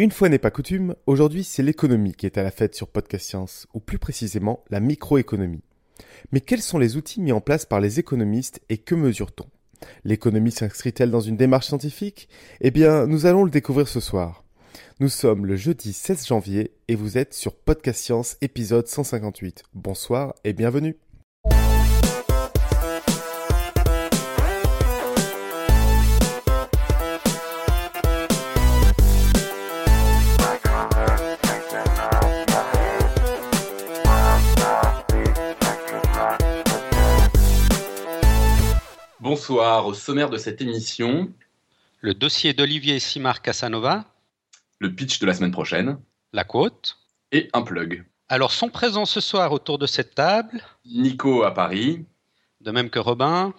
Une fois n'est pas coutume, aujourd'hui c'est l'économie qui est à la fête sur Podcast Science, ou plus précisément la microéconomie. Mais quels sont les outils mis en place par les économistes et que mesure-t-on? L'économie s'inscrit-elle dans une démarche scientifique? Eh bien, nous allons le découvrir ce soir. Nous sommes le jeudi 16 janvier et vous êtes sur Podcast Science épisode 158. Bonsoir et bienvenue. Bonsoir, au sommaire de cette émission. Le dossier d'Olivier Simard Casanova. Le pitch de la semaine prochaine. La côte. Et un plug. Alors, sont présents ce soir autour de cette table. Nico à Paris. De même que Robin.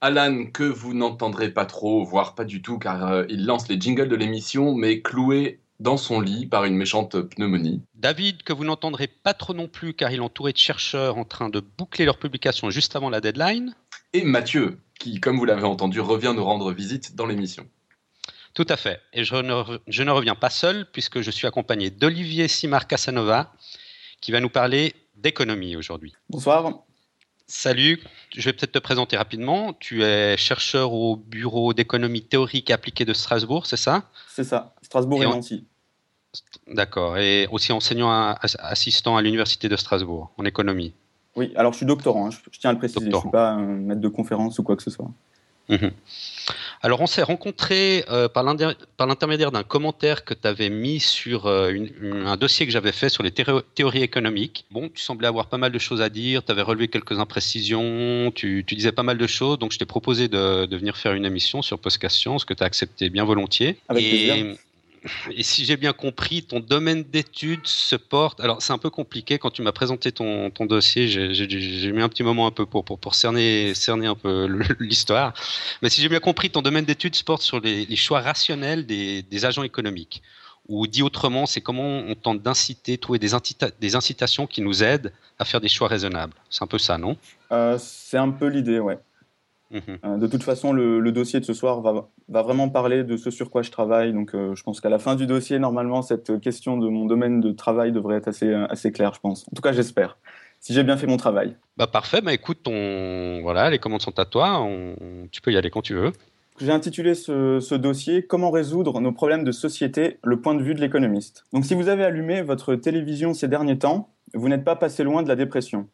Alan, que vous n'entendrez pas trop, voire pas du tout, car euh, il lance les jingles de l'émission, mais cloué dans son lit par une méchante pneumonie. David, que vous n'entendrez pas trop non plus, car il est entouré de chercheurs en train de boucler leur publication juste avant la deadline. Et Mathieu, qui, comme vous l'avez entendu, revient nous rendre visite dans l'émission. Tout à fait. Et je ne, reviens pas seul, puisque je suis accompagné d'Olivier Simar Casanova, qui va nous parler d'économie aujourd'hui. Bonsoir. Salut, je vais peut-être te présenter rapidement. Tu es chercheur au Bureau d'économie théorique et appliquée de Strasbourg, c'est ça? C'est ça, Strasbourg et, Nancy. D'accord, et aussi enseignant assistant à l'Université de Strasbourg en économie. Oui, alors je suis doctorant, hein, je, tiens à le préciser, je ne suis pas un maître de conférence ou quoi que ce soit. Mhm. Alors on s'est rencontrés euh, par l'intermédiaire d'un commentaire que tu avais mis sur euh, un dossier que j'avais fait sur les théories économiques. Bon, tu semblais avoir pas mal de choses à dire, tu avais relevé quelques imprécisions, tu, disais pas mal de choses, donc je t'ai proposé de, venir faire une émission sur Podcast Science que tu as accepté bien volontiers. Avec plaisir et si j'ai bien compris, ton domaine d'études se porte. Alors, c'est un peu compliqué quand tu m'as présenté ton, ton dossier. J'ai mis un petit moment un peu pour, pour, cerner, cerner un peu l'histoire. Mais si j'ai bien compris, ton domaine d'études se porte sur les, choix rationnels des, des, agents économiques. Ou dit autrement, c'est comment on tente d'inciter, trouver des, des, incitations qui nous aident à faire des choix raisonnables. C'est un peu ça, non? Euh, C'est un peu l'idée, ouais. Mhm. Euh, de toute façon, le, dossier de ce soir va, vraiment parler de ce sur quoi je travaille. Donc, euh, je pense qu'à la fin du dossier, normalement, cette question de mon domaine de travail devrait être assez, assez claire, je pense. En tout cas, j'espère. Si j'ai bien fait mon travail. Bah parfait. Bah écoute, voilà, les commandes sont à toi. Tu peux y aller quand tu veux. J'ai intitulé ce, ce, dossier Comment résoudre nos problèmes de société, le point de vue de l'économiste. Donc, si vous avez allumé votre télévision ces derniers temps, vous n'êtes pas passé loin de la dépression.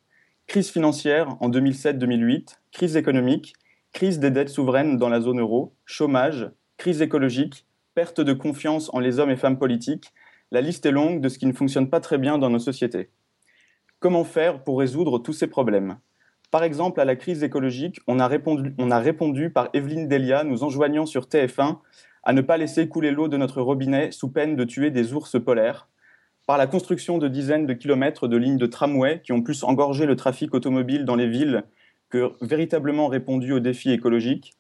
Crise financière en 2007-2008, crise économique, crise des dettes souveraines dans la zone euro, chômage, crise écologique, perte de confiance en les hommes et femmes politiques, la liste est longue de ce qui ne fonctionne pas très bien dans nos sociétés. Comment faire pour résoudre tous ces problèmes? Par exemple, à la crise écologique, on a répondu, on a répondu par Evelyne Delia nous enjoignant sur TF1 à ne pas laisser couler l'eau de notre robinet sous peine de tuer des ours polaires, par la construction de dizaines de kilomètres de lignes de tramway qui ont plus engorgé le trafic automobile dans les villes que véritablement répondu aux défis écologiques,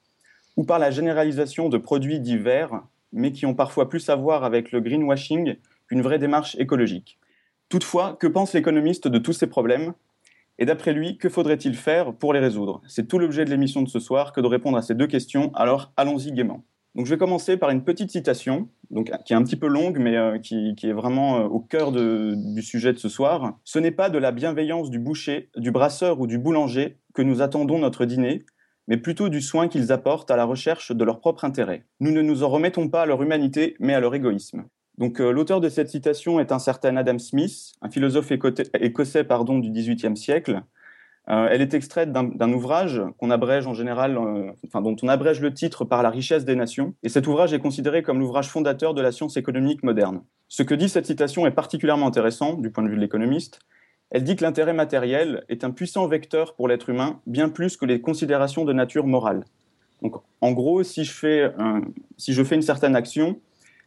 ou par la généralisation de produits divers, mais qui ont parfois plus à voir avec le greenwashing qu'une vraie démarche écologique. Toutefois, que pense l'économiste de tous ces problèmes? Et d'après lui, que faudrait-il faire pour les résoudre? C'est tout l'objet de l'émission de ce soir que de répondre à ces deux questions, alors allons-y gaiement. Donc je vais commencer par une petite citation, donc, qui est un petit peu longue, mais euh, qui, est vraiment euh, au cœur du sujet de ce soir. Ce n'est pas de la bienveillance du boucher, du brasseur ou du boulanger que nous attendons notre dîner, mais plutôt du soin qu'ils apportent à la recherche de leur propre intérêt. Nous ne nous en remettons pas à leur humanité, mais à leur égoïsme. Donc euh, l'auteur de cette citation est un certain Adam Smith, un philosophe écossais pardon, du XVIIIe siècle, euh, elle est extraite d'un ouvrage euh, dont on abrège le titre par La richesse des nations, et cet ouvrage est considéré comme l'ouvrage fondateur de la science économique moderne. Ce que dit cette citation est particulièrement intéressant du point de vue de l'économiste. Elle dit que l'intérêt matériel est un puissant vecteur pour l'être humain, bien plus que les considérations de nature morale. Donc, en gros, si je fais, si je fais une certaine action,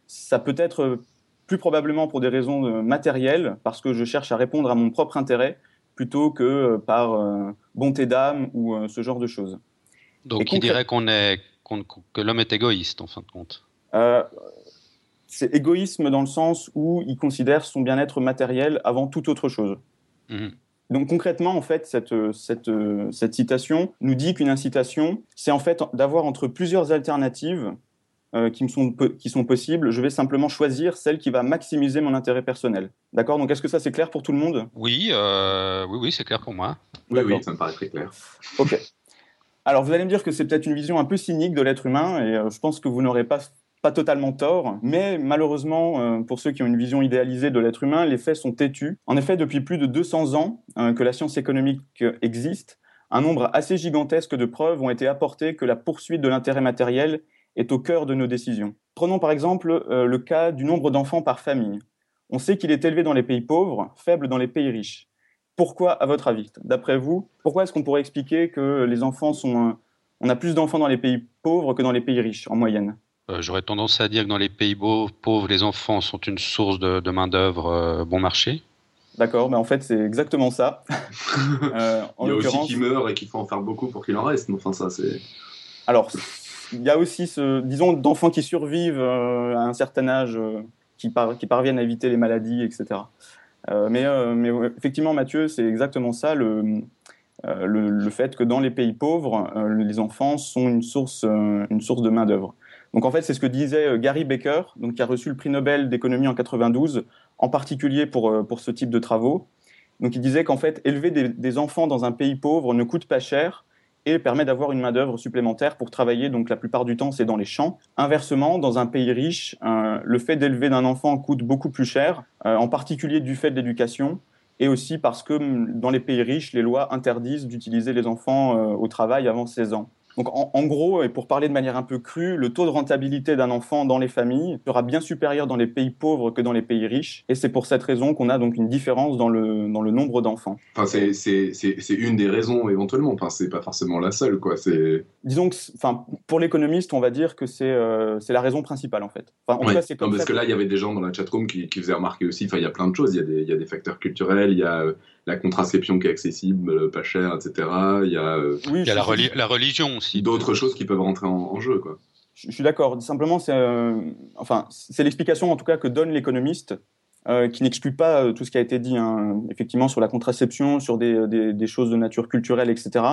ça peut être plus probablement pour des raisons euh, matérielles, parce que je cherche à répondre à mon propre intérêt, plutôt que euh, par euh, bonté d'âme ou euh, ce genre de choses. Donc il dirait qu'on est, que l'homme est égoïste en fin de compte? C'est égoïsme dans le sens où il considère son bien-être matériel avant toute autre chose. Mhm. Donc concrètement, en fait, cette, cette, cette citation nous dit qu'une incitation, c'est en fait d'avoir entre plusieurs alternatives qui, me sont, qui sont possibles, je vais simplement choisir celle qui va maximiser mon intérêt personnel. D'accord? Donc est-ce que ça c'est clair pour tout le monde? Oui, oui, oui, c'est clair pour moi. Oui, oui, ça me paraît très clair. Ok. Alors vous allez me dire que c'est peut-être une vision un peu cynique de l'être humain, et je pense que vous n'aurez pas pas totalement tort, mais malheureusement, euh, pour ceux qui ont une vision idéalisée de l'être humain, les faits sont têtus. En effet, depuis plus de 200 ans euh, que la science économique existe, un nombre assez gigantesque de preuves ont été apportées que la poursuite de l'intérêt matériel est au cœur de nos décisions. Prenons par exemple euh, le cas du nombre d'enfants par famille. On sait qu'il est élevé dans les pays pauvres, faible dans les pays riches. Pourquoi, à votre avis D'après vous, pourquoi est-ce qu'on pourrait expliquer que les enfants sont... on a plus d'enfants dans les pays pauvres que dans les pays riches, en moyenne? Euh, j'aurais tendance à dire que dans les pays pauvres, les enfants sont une source de, main-d'œuvre euh, bon marché. D'accord, mais en fait, c'est exactement ça. Euh, il y a aussi qui meurent et qu'il faut en faire beaucoup pour qu'il en reste. Enfin, ça, c'est. Alors, il y a aussi, ce, disons, d'enfants qui survivent à un certain âge, qui, qui, parviennent à éviter les maladies, etc. mais, mais, effectivement, Mathieu, c'est exactement ça. Le, le, le, fait que dans les pays pauvres, les enfants sont une source, une source de main-d'œuvre. Donc en fait, c'est ce que disait euh, Gary Baker, donc qui a reçu le prix Nobel d'économie en 92, en particulier pour, euh, pour ce type de travaux. Donc il disait qu'en fait, élever des, enfants dans un pays pauvre ne coûte pas cher et permet d'avoir une main-d'œuvre supplémentaire pour travailler. Donc la plupart du temps, c'est dans les champs. Inversement, dans un pays riche, euh, le fait d'élever d'un enfant coûte beaucoup plus cher, en particulier du fait de l'éducation et aussi parce que mm, dans les pays riches, les lois interdisent d'utiliser les enfants au travail avant 16 ans. Donc en, gros, et pour parler de manière un peu crue, le taux de rentabilité d'un enfant dans les familles sera bien supérieur dans les pays pauvres que dans les pays riches. Et c'est pour cette raison qu'on a donc une différence dans le, dans le nombre d'enfants. Enfin, c'est une des raisons éventuellement, enfin, c'est pas forcément la seule. Quoi. Disons que enfin, pour l'économiste, on va dire que c'est euh, la raison principale en fait. Enfin, en c'est comme parce que là, il y avait des gens dans la chatroom qui, qui faisaient remarquer aussi, enfin, il y a plein de choses, il y a des, il y a des facteurs culturels, il y a la contraception qui est accessible, euh, pas cher, etc. Il y a, euh, il y a la, religion aussi. D'autres choses qui peuvent rentrer en, jeu. Quoi. Je, suis d'accord. Simplement, c'est euh, enfin, l'explication en tout cas que donne l'économiste. qui n'exclut pas tout ce qui a été dit, hein, effectivement, sur la contraception, sur des, des, choses de nature culturelle, etc.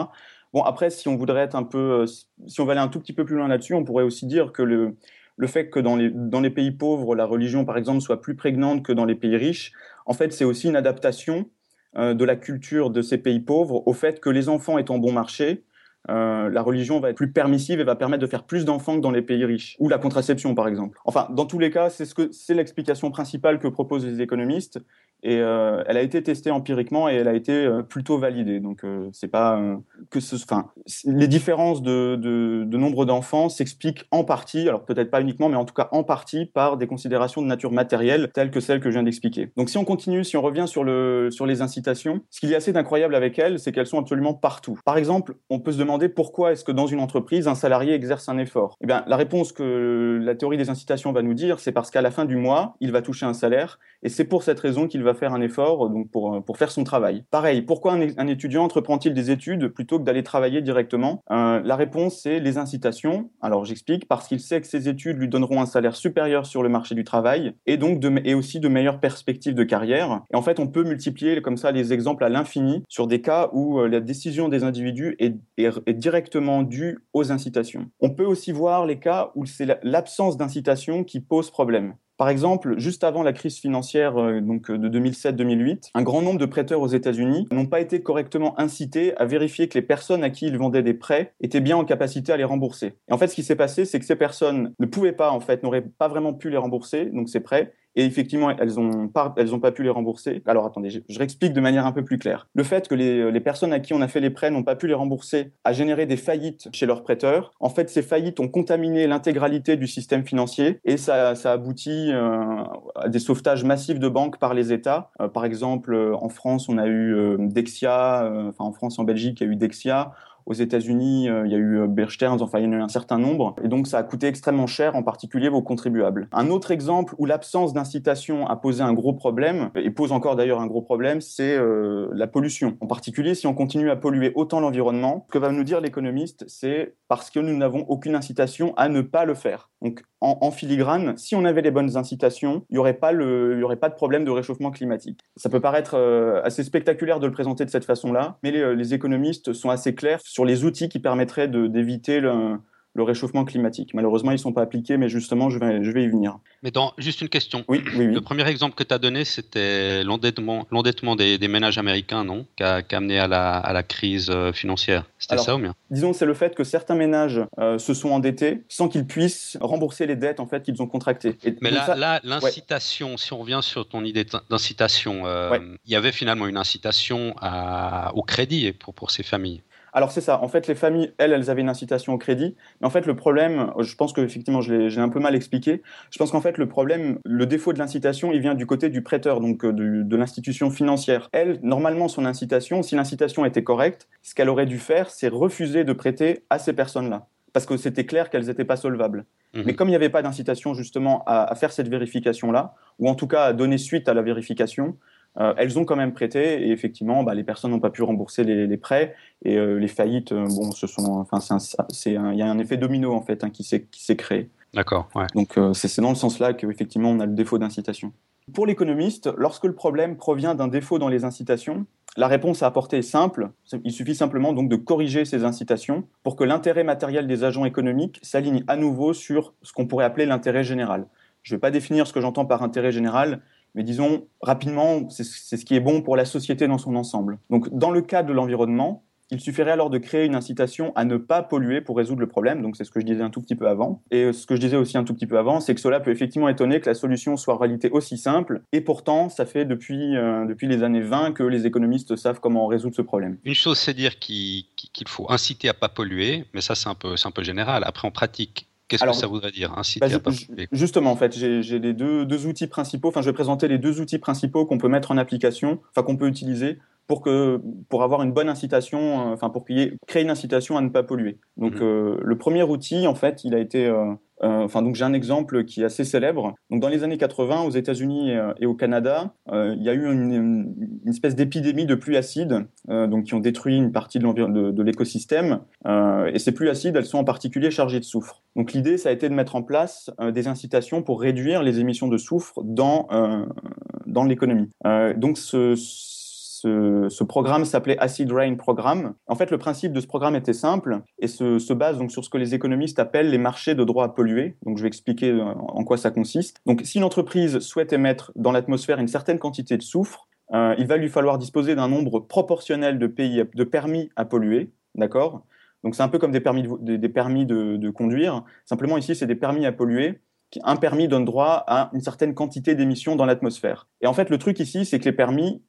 Bon, après, si on voudrait être un peu, si on va aller un tout petit peu plus loin là-dessus, on pourrait aussi dire que le, le fait que dans les, dans les pays pauvres, la religion, par exemple, soit plus prégnante que dans les pays riches, en fait, c'est aussi une adaptation euh, de la culture de ces pays pauvres au fait que les enfants étant bon marché, euh, la religion va être plus permissive et va permettre de faire plus d'enfants que dans les pays riches, ou la contraception par exemple. Enfin, dans tous les cas, c'est ce l'explication principale que proposent les économistes, et euh, elle a été testée empiriquement et elle a été euh, plutôt validée. Donc euh, c'est pas que ce, enfin, les différences de, de, nombre d'enfants s'expliquent en partie, alors peut-être pas uniquement, mais en tout cas en partie par des considérations de nature matérielle telles que celles que je viens d'expliquer. Donc si on continue, si on revient sur le sur les incitations, ce qu'il y a assez d'incroyable avec elles, c'est qu'elles sont absolument partout. Par exemple, on peut se demander pourquoi est-ce que dans une entreprise un salarié exerce un effort? Eh bien, la réponse que la théorie des incitations va nous dire, c'est parce qu'à la fin du mois, il va toucher un salaire, et c'est pour cette raison qu'il va faire un effort donc pour, pour faire son travail. Pareil, pourquoi un, étudiant entreprend-il des études plutôt que d'aller travailler directement? Euh, La réponse, c'est les incitations. Alors j'explique, parce qu'il sait que ses études lui donneront un salaire supérieur sur le marché du travail et donc et aussi de meilleures perspectives de carrière. Et en fait, on peut multiplier comme ça les exemples à l'infini sur des cas où euh, la décision des individus est, est directement due aux incitations. On peut aussi voir les cas où c'est l'absence d'incitation qui pose problème. Par exemple, juste avant la crise financière euh, donc, euh, de 2007-2008, un grand nombre de prêteurs aux États-Unis n'ont pas été correctement incités à vérifier que les personnes à qui ils vendaient des prêts étaient bien en capacité à les rembourser. Et en fait, ce qui s'est passé, c'est que ces personnes ne pouvaient pas, en fait, n'auraient pas vraiment pu les rembourser, donc ces prêts, et effectivement, elles n'ont pas, elles ont pas pu les rembourser. Alors attendez, je, réexplique de manière un peu plus claire. Le fait que les, les personnes à qui on a fait les prêts n'ont pas pu les rembourser a généré des faillites chez leurs prêteurs. En fait, ces faillites ont contaminé l'intégralité du système financier et ça, ça aboutit euh, à des sauvetages massifs de banques par les États. Euh, par exemple, euh, en France, on a eu Dexia, enfin en France, en Belgique, il y a eu Dexia. Aux États-Unis, euh, il y a eu euh, Bear enfin il y en a eu un certain nombre, et donc ça a coûté extrêmement cher, en particulier vos contribuables. Un autre exemple où l'absence d'incitation a posé un gros problème, et pose encore d'ailleurs un gros problème, c'est euh, la pollution. En particulier, si on continue à polluer autant l'environnement, ce que va nous dire l'économiste, c'est parce que nous n'avons aucune incitation à ne pas le faire. Donc en, filigrane, si on avait les bonnes incitations, il n'y aurait, pas aurait pas de problème de réchauffement climatique. Ça peut paraître assez spectaculaire de le présenter de cette façon-là, mais les, économistes sont assez clairs les outils qui permettraient d'éviter le, le réchauffement climatique. Malheureusement, ils ne sont pas appliqués, mais justement, je vais, je vais y venir. Mais dans, juste une question. Oui, oui, oui. Le premier exemple que tu as donné, c'était l'endettement des, des, ménages américains, non? Qui a, amené à la, à la crise euh, financière. C'était ça ou bien? Disons, c'est le fait que certains ménages euh, se sont endettés sans qu'ils puissent rembourser les dettes en fait, qu'ils ont contractées. mais là, l'incitation, si on revient sur ton idée d'incitation, euh, il y avait finalement une incitation à, au crédit pour, pour ces familles. Alors c'est ça. En fait, les familles, elles, elles avaient une incitation au crédit. Mais en fait, le problème, je pense que effectivement, je l'ai un peu mal expliqué. Je pense qu'en fait, le problème, le défaut de l'incitation, il vient du côté du prêteur, donc euh, de, l'institution financière. Elle, normalement, son incitation, si l'incitation était correcte, ce qu'elle aurait dû faire, c'est refuser de prêter à ces personnes-là parce que c'était clair qu'elles n'étaient pas solvables. Mhm. Mais comme il n'y avait pas d'incitation justement à, faire cette vérification-là, ou en tout cas à donner suite à la vérification, euh, elles ont quand même prêté et effectivement, bah, les personnes n'ont pas pu rembourser les, prêts et euh, les faillites, euh, bon, ce sont, enfin, c'est il y a un effet domino en fait hein, qui s'est créé. D'accord. Ouais. Donc c'est dans le sens-là qu'effectivement on a le défaut d'incitation. Pour l'économiste, lorsque le problème provient d'un défaut dans les incitations, la réponse à apporter est simple. Il suffit simplement donc de corriger ces incitations pour que l'intérêt matériel des agents économiques s'aligne à nouveau sur ce qu'on pourrait appeler l'intérêt général. Je ne vais pas définir ce que j'entends par intérêt général, mais disons rapidement, c'est ce qui est bon pour la société dans son ensemble. Donc dans le cas de l'environnement, il suffirait alors de créer une incitation à ne pas polluer pour résoudre le problème. Donc c'est ce que je disais un tout petit peu avant. Et ce que je disais aussi un tout petit peu avant, c'est que cela peut effectivement étonner que la solution soit en réalité aussi simple. Et pourtant, ça fait depuis, euh, depuis les années 20 que les économistes savent comment résoudre ce problème. Une chose, c'est dire qu'il faut inciter à pas polluer, mais ça c'est un un peu général. Après, en pratique, Qu'est-ce que ça voudrait dire pas polluer Justement, en fait, j'ai les deux, deux, outils principaux. Enfin, je vais présenter les deux outils principaux qu'on peut mettre en application, enfin qu'on peut utiliser pour que pour avoir une bonne incitation, euh, enfin pour créer une incitation à ne pas polluer. Donc mhm. euh, le premier outil, en fait, il a été euh, enfin, donc j'ai un exemple qui est assez célébre. Donc, dans les années 80, aux États-Unis et, au Canada, il y a eu une, espèce d'épidémie de pluies acides, donc qui ont détruit une partie de, de l'écosystème. et ces pluies acides, elles sont en particulier chargées de soufre. Donc, l'idée, ça a été de mettre en place des incitations pour réduire les émissions de soufre dans dans l'économie. donc, ce ce, programme s'appelait Acid Rain Programme. En fait, le principe de ce programme était simple et se, base donc sur ce que les économistes appellent les marchés de droit à polluer. Donc, je vais expliquer euh, en quoi ça consiste. Donc, si une entreprise souhaite émettre dans l'atmosphère une certaine quantité de soufre, euh, il va lui falloir disposer d'un nombre proportionnel de, permis à polluer, d'accord? Donc, c'est un peu comme des permis de, des permis de conduire. Simplement, ici, c'est des permis à polluer un permis donne droit à une certaine quantité d'émissions dans l'atmosphère. Et en fait, le truc ici, c'est que les permis,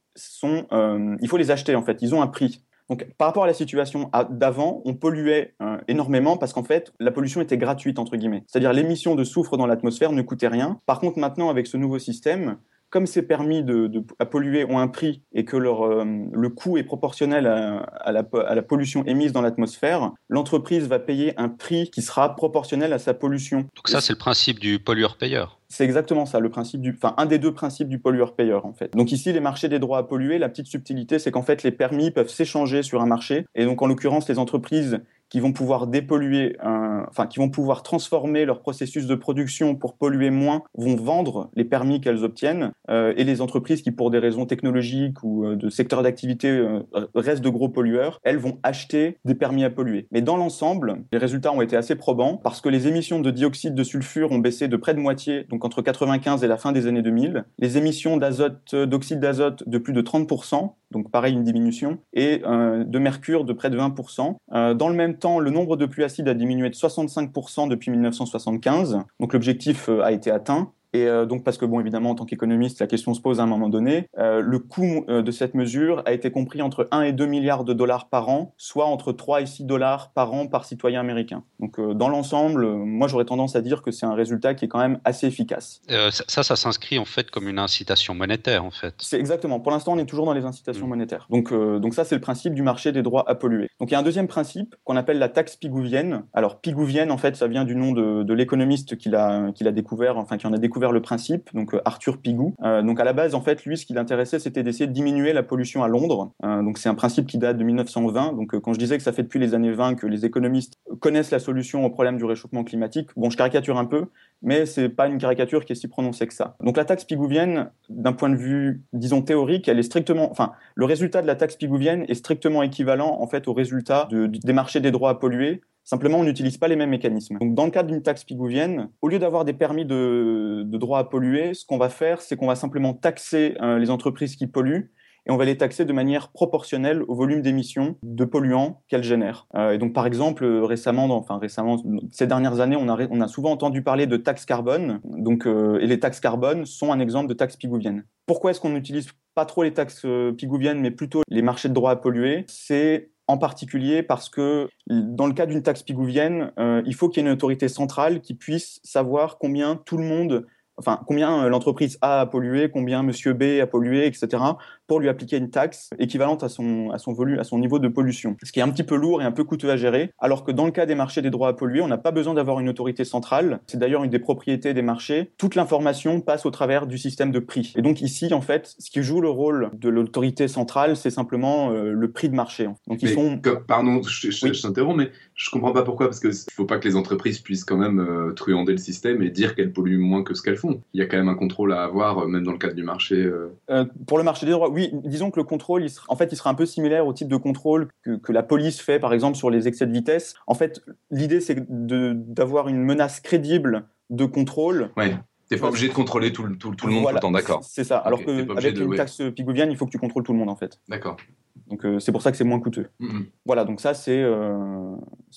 euh, il faut les acheter en fait, ils ont un prix. Donc, par rapport à la situation d'avant, on polluait euh, énormément parce qu'en fait, la pollution était gratuite, entre guillemets. C'est-à-dire l'émission de soufre dans l'atmosphère ne coûtait rien. Par contre, maintenant, avec ce nouveau système, comme ces permis de, à polluer ont un prix et que leur, euh, le coût est proportionnel à, la, à la, pollution émise dans l'atmosphère, l'entreprise va payer un prix qui sera proportionnel à sa pollution. Donc ça, c'est le principe du pollueur-payeur. C'est exactement ça, le principe du, enfin un des deux principes du pollueur-payeur en fait. Donc ici, les marchés des droits à polluer, la petite subtilité, c'est qu'en fait les permis peuvent s'échanger sur un marché, et donc en l'occurrence les entreprises qui vont pouvoir dépolluer, enfin qui vont pouvoir transformer leur processus de production pour polluer moins, vont vendre les permis qu'elles obtiennent, euh, et les entreprises qui, pour des raisons technologiques ou euh, de secteur d'activité, euh, restent de gros pollueurs, elles vont acheter des permis à polluer. Mais dans l'ensemble, les résultats ont été assez probants parce que les émissions de dioxyde de sulfure ont baissé de près de moitié, entre 95 et la fin des années 2000, les émissions d'azote, d'oxyde d'azote de plus de 30%, donc pareil une diminution, et de mercure de près de 20%. dans le même temps, le nombre de pluies acides a diminué de 65% depuis 1975. Donc l'objectif euh, a été atteint. Et euh, donc, parce que, bon, évidemment, en tant qu'économiste, la question se pose à un moment donné. Euh, le coût euh, de cette mesure a été compris entre 1 et 2 milliards de dollars par an, soit entre 3 et 6 dollars par an par citoyen américain. Donc, dans l'ensemble, moi, j'aurais tendance à dire que c'est un résultat qui est quand même assez efficace. ça, ça, s'inscrit en fait comme une incitation monétaire, en fait. C'est exactement. Pour l'instant, on est toujours dans les incitations mmh. monétaires. Donc, donc ça, c'est le principe du marché des droits à polluer. Donc, il y a un deuxième principe qu'on appelle la taxe pigouvienne. Alors, pigouvienne, en fait, ça vient du nom de, de l'économiste qui l'a découvert, enfin, qui en a découvert le principe, donc euh, Arthur Pigou. Euh, donc à la base, en fait, lui, ce qui l'intéressait, c'était d'essayer de diminuer la pollution à Londres. Euh, donc c'est un principe qui date de 1920. Donc quand je disais que ça fait depuis les années 20 que les économistes connaissent la solution au problème du réchauffement climatique, bon, je caricature un peu, mais c'est pas une caricature qui est si prononcée que ça. Donc la taxe pigouvienne, d'un point de vue, disons théorique, elle est strictement, enfin, le résultat de la taxe pigouvienne est strictement équivalent en fait au résultat des marchés des droits à polluer Simplement, on n'utilise pas les mêmes mécanismes. Donc, dans le cadre d'une taxe pigouvienne, au lieu d'avoir des permis de, de droit à polluer, ce qu'on va faire, c'est qu'on va simplement taxer euh, les entreprises qui polluent et on va les taxer de manière proportionnelle au volume d'émissions de polluants qu'elles génèrent. Euh, et donc, par exemple, récemment, enfin récemment, ces dernières années, on a, souvent entendu parler de taxes carbone. Donc, euh, et les taxes carbone sont un exemple de taxes pigouviennes. Pourquoi est-ce qu'on n'utilise pas trop les taxes euh, pigouviennes, mais plutôt les marchés de droit à polluer? C'est en particulier parce que dans le cas d'une taxe pigouvienne, il faut qu'il y ait une autorité centrale qui puisse savoir combien tout le monde enfin combien l'entreprise A a pollué, combien Monsieur B a pollué, etc., pour lui appliquer une taxe équivalente à son, à son volume, à son niveau de pollution. Ce qui est un petit peu lourd et un peu coûteux à gérer, alors que dans le cas des marchés des droits à polluer, on n'a pas besoin d'avoir une autorité centrale. C'est d'ailleurs une des propriétés des marchés. Toute l'information passe au travers du système de prix. Et donc ici, en fait, ce qui joue le rôle de l'autorité centrale, c'est simplement euh, le prix de marché. Donc ils sont. pardon, je, je, t'interromps, mais je comprends pas pourquoi, parce qu'il ne faut pas que les entreprises puissent quand même euh, truander le système et dire qu'elles polluent moins que ce qu'elles font. Il y a quand même un contrôle à avoir, euh, même dans le cadre du marché. Pour le marché des droits, oui, disons que le contrôle, il sera, en fait, il sera un peu similaire au type de contrôle que, que la police fait, par exemple, sur les excès de vitesse. En fait, l'idée, c'est d'avoir une menace crédible de contrôle. Ouais. T'es pas obligé de contrôler tout, tout, tout le monde tout le temps, d'accord. C'est ça. Alors qu'avec une taxe pigouvienne, il faut que tu contrôles tout le monde, en fait. D'accord. Donc euh, c'est pour ça que c'est moins coûteux. Mm-hmm. Voilà, donc ça c'est euh,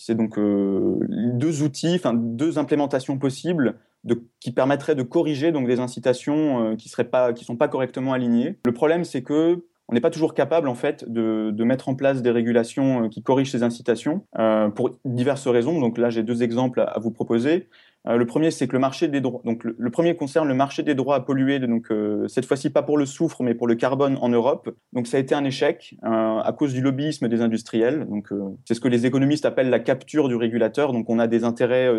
donc euh, deux outils, enfin deux implémentations possibles de, qui permettraient de corriger donc des incitations qui seraient pas qui sont pas correctement alignées. Le problème c'est que on n'est pas toujours capable en fait de, de, mettre en place des régulations qui corrigent ces incitations pour diverses raisons. Donc là j'ai deux exemples à vous proposer. Euh, le premier, c'est que le marché des droits. Donc, le, premier concerne le marché des droits à polluer. Donc, euh, cette fois-ci, pas pour le soufre, mais pour le carbone en Europe. Donc, ça a été un échec euh, à cause du lobbyisme des industriels. Donc, c'est ce que les économistes appellent la capture du régulateur. Donc, on a des intérêts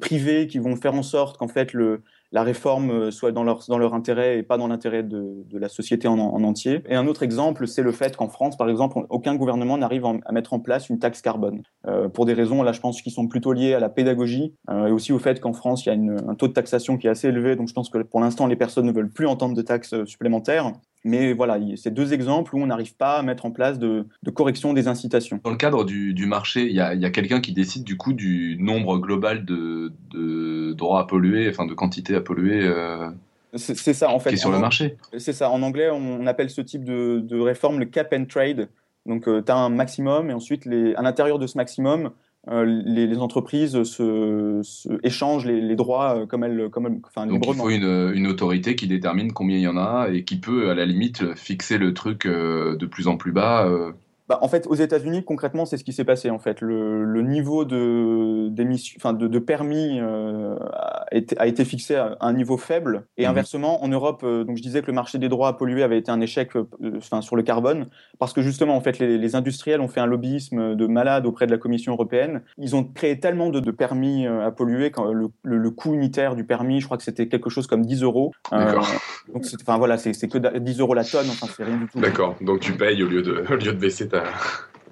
privés qui vont faire en sorte qu'en fait le, la réforme euh, soit dans leur, dans leur intérêt et pas dans l'intérêt de, la société en, en, entier. Et un autre exemple, c'est le fait qu'en France, par exemple, aucun gouvernement n'arrive à mettre en place une taxe carbone. Euh, pour des raisons, là, je pense, qui sont plutôt liées à la pédagogie euh, et aussi au fait qu'en France, il y a un taux de taxation qui est assez élevé. Donc, je pense que pour l'instant, les personnes ne veulent plus entendre de taxes supplémentaires. Mais voilà, c'est deux exemples où on n'arrive pas à mettre en place de, de, correction des incitations. Dans le cadre du, du marché, il y a, a quelqu'un qui décide du coup du nombre global de, de droits à polluer, enfin de quantité à polluer. Euh, c'est ça en fait. Qui est sur le marché. C'est ça. En anglais, on appelle ce type de, de réforme le cap and trade. Donc, euh, tu as un maximum et ensuite, les, à l'intérieur de ce maximum, les, les, entreprises se, se échangent les, les, droits euh, comme elles, comme elles, enfin, Donc il faut une, une, autorité qui détermine combien il y en a et qui peut à la limite fixer le truc euh, de plus en plus bas. Bah, en fait, aux États-Unis, concrètement, c'est ce qui s'est passé. En fait, le, le niveau de, enfin, de, de permis euh, a, été, a, été, fixé à un niveau faible. Et mmh. inversement, en Europe, euh, donc je disais que le marché des droits à polluer avait été un échec, euh, enfin, sur le carbone, parce que justement, en fait, les, les, industriels ont fait un lobbyisme de malade auprès de la Commission européenne. Ils ont créé tellement de, de permis à polluer quand le, le, coût unitaire du permis, je crois que c'était quelque chose comme 10 euros. D'accord. donc, enfin voilà, c'est que 10 euros la tonne. Enfin, c'est rien du tout. D'accord. Donc tu payes au lieu de, au lieu de baisser ta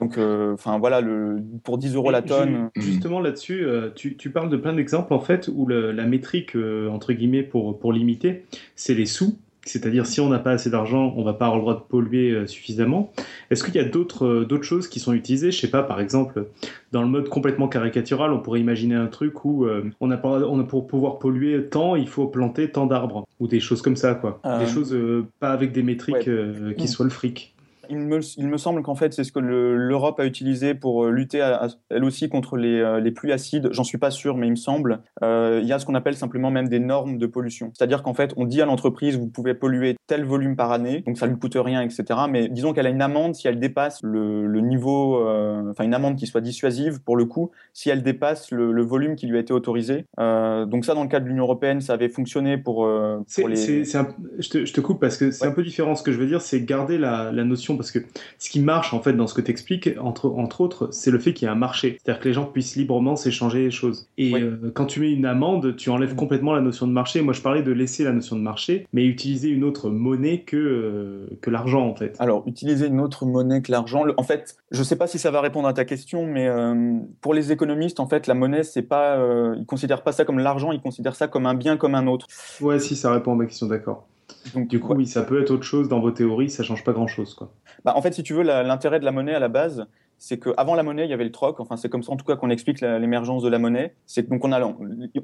donc, euh, enfin voilà, le, pour 10 euros la tonne. Justement là-dessus, euh, tu, tu, parles de plein d'exemples en fait où le, la métrique euh, entre guillemets pour, pour limiter, c'est les sous. C'est-à-dire si on n'a pas assez d'argent, on va pas avoir le droit de polluer suffisamment. Est-ce qu'il y a d'autres d'autres choses qui sont utilisées? Je sais pas, par exemple, dans le mode complètement caricatural, on pourrait imaginer un truc où on a, on a pour pouvoir polluer tant, il faut planter tant d'arbres ou des choses comme ça, quoi. Des choses pas avec des métriques qui soient le fric. Il me, il me, semble qu'en fait, c'est ce que l'Europe a utilisé pour euh, lutter à, elle aussi contre les, euh, les pluies acides. J'en suis pas sûr, mais il me semble. Euh, il y a ce qu'on appelle simplement même des normes de pollution. C'est-à-dire qu'en fait, on dit à l'entreprise, vous pouvez polluer tel volume par année, donc ça lui coûte rien, etc. Mais disons qu'elle a une amende si elle dépasse le, le niveau, euh, enfin une amende qui soit dissuasive pour le coup, si elle dépasse le, le volume qui lui a été autorisé. Euh, donc ça, dans le cas de l'Union européenne, ça avait fonctionné pour, pour les. Un... Je, te, je, te, coupe parce que c'est ouais. un peu différent. Ce que je veux dire, c'est garder la, la notion parce que ce qui marche en fait dans ce que tu expliques, entre, entre autres, c'est le fait qu'il y ait un marché. C'est-à-dire que les gens puissent librement s'échanger les choses. Et euh, quand tu mets une amende, tu enlèves complètement la notion de marché. Moi, je parlais de laisser la notion de marché, mais utiliser une autre monnaie que, euh, que l'argent en fait. Alors, utiliser une autre monnaie que l'argent, en fait, je ne sais pas si ça va répondre à ta question, mais euh, pour les économistes, en fait, la monnaie, c'est pas, ils considèrent pas ça comme l'argent, ils considèrent ça comme un bien comme un autre. Ouais, si ça répond à ma question, d'accord. Donc, du coup, ouais. oui, ça peut être autre chose dans vos théories, ça change pas grand chose, quoi. Bah, en fait, si tu veux, l'intérêt de la monnaie à la base, c'est qu'avant la monnaie, il y avait le troc. Enfin, c'est comme ça en tout cas qu'on explique l'émergence de la monnaie. C'est donc on a,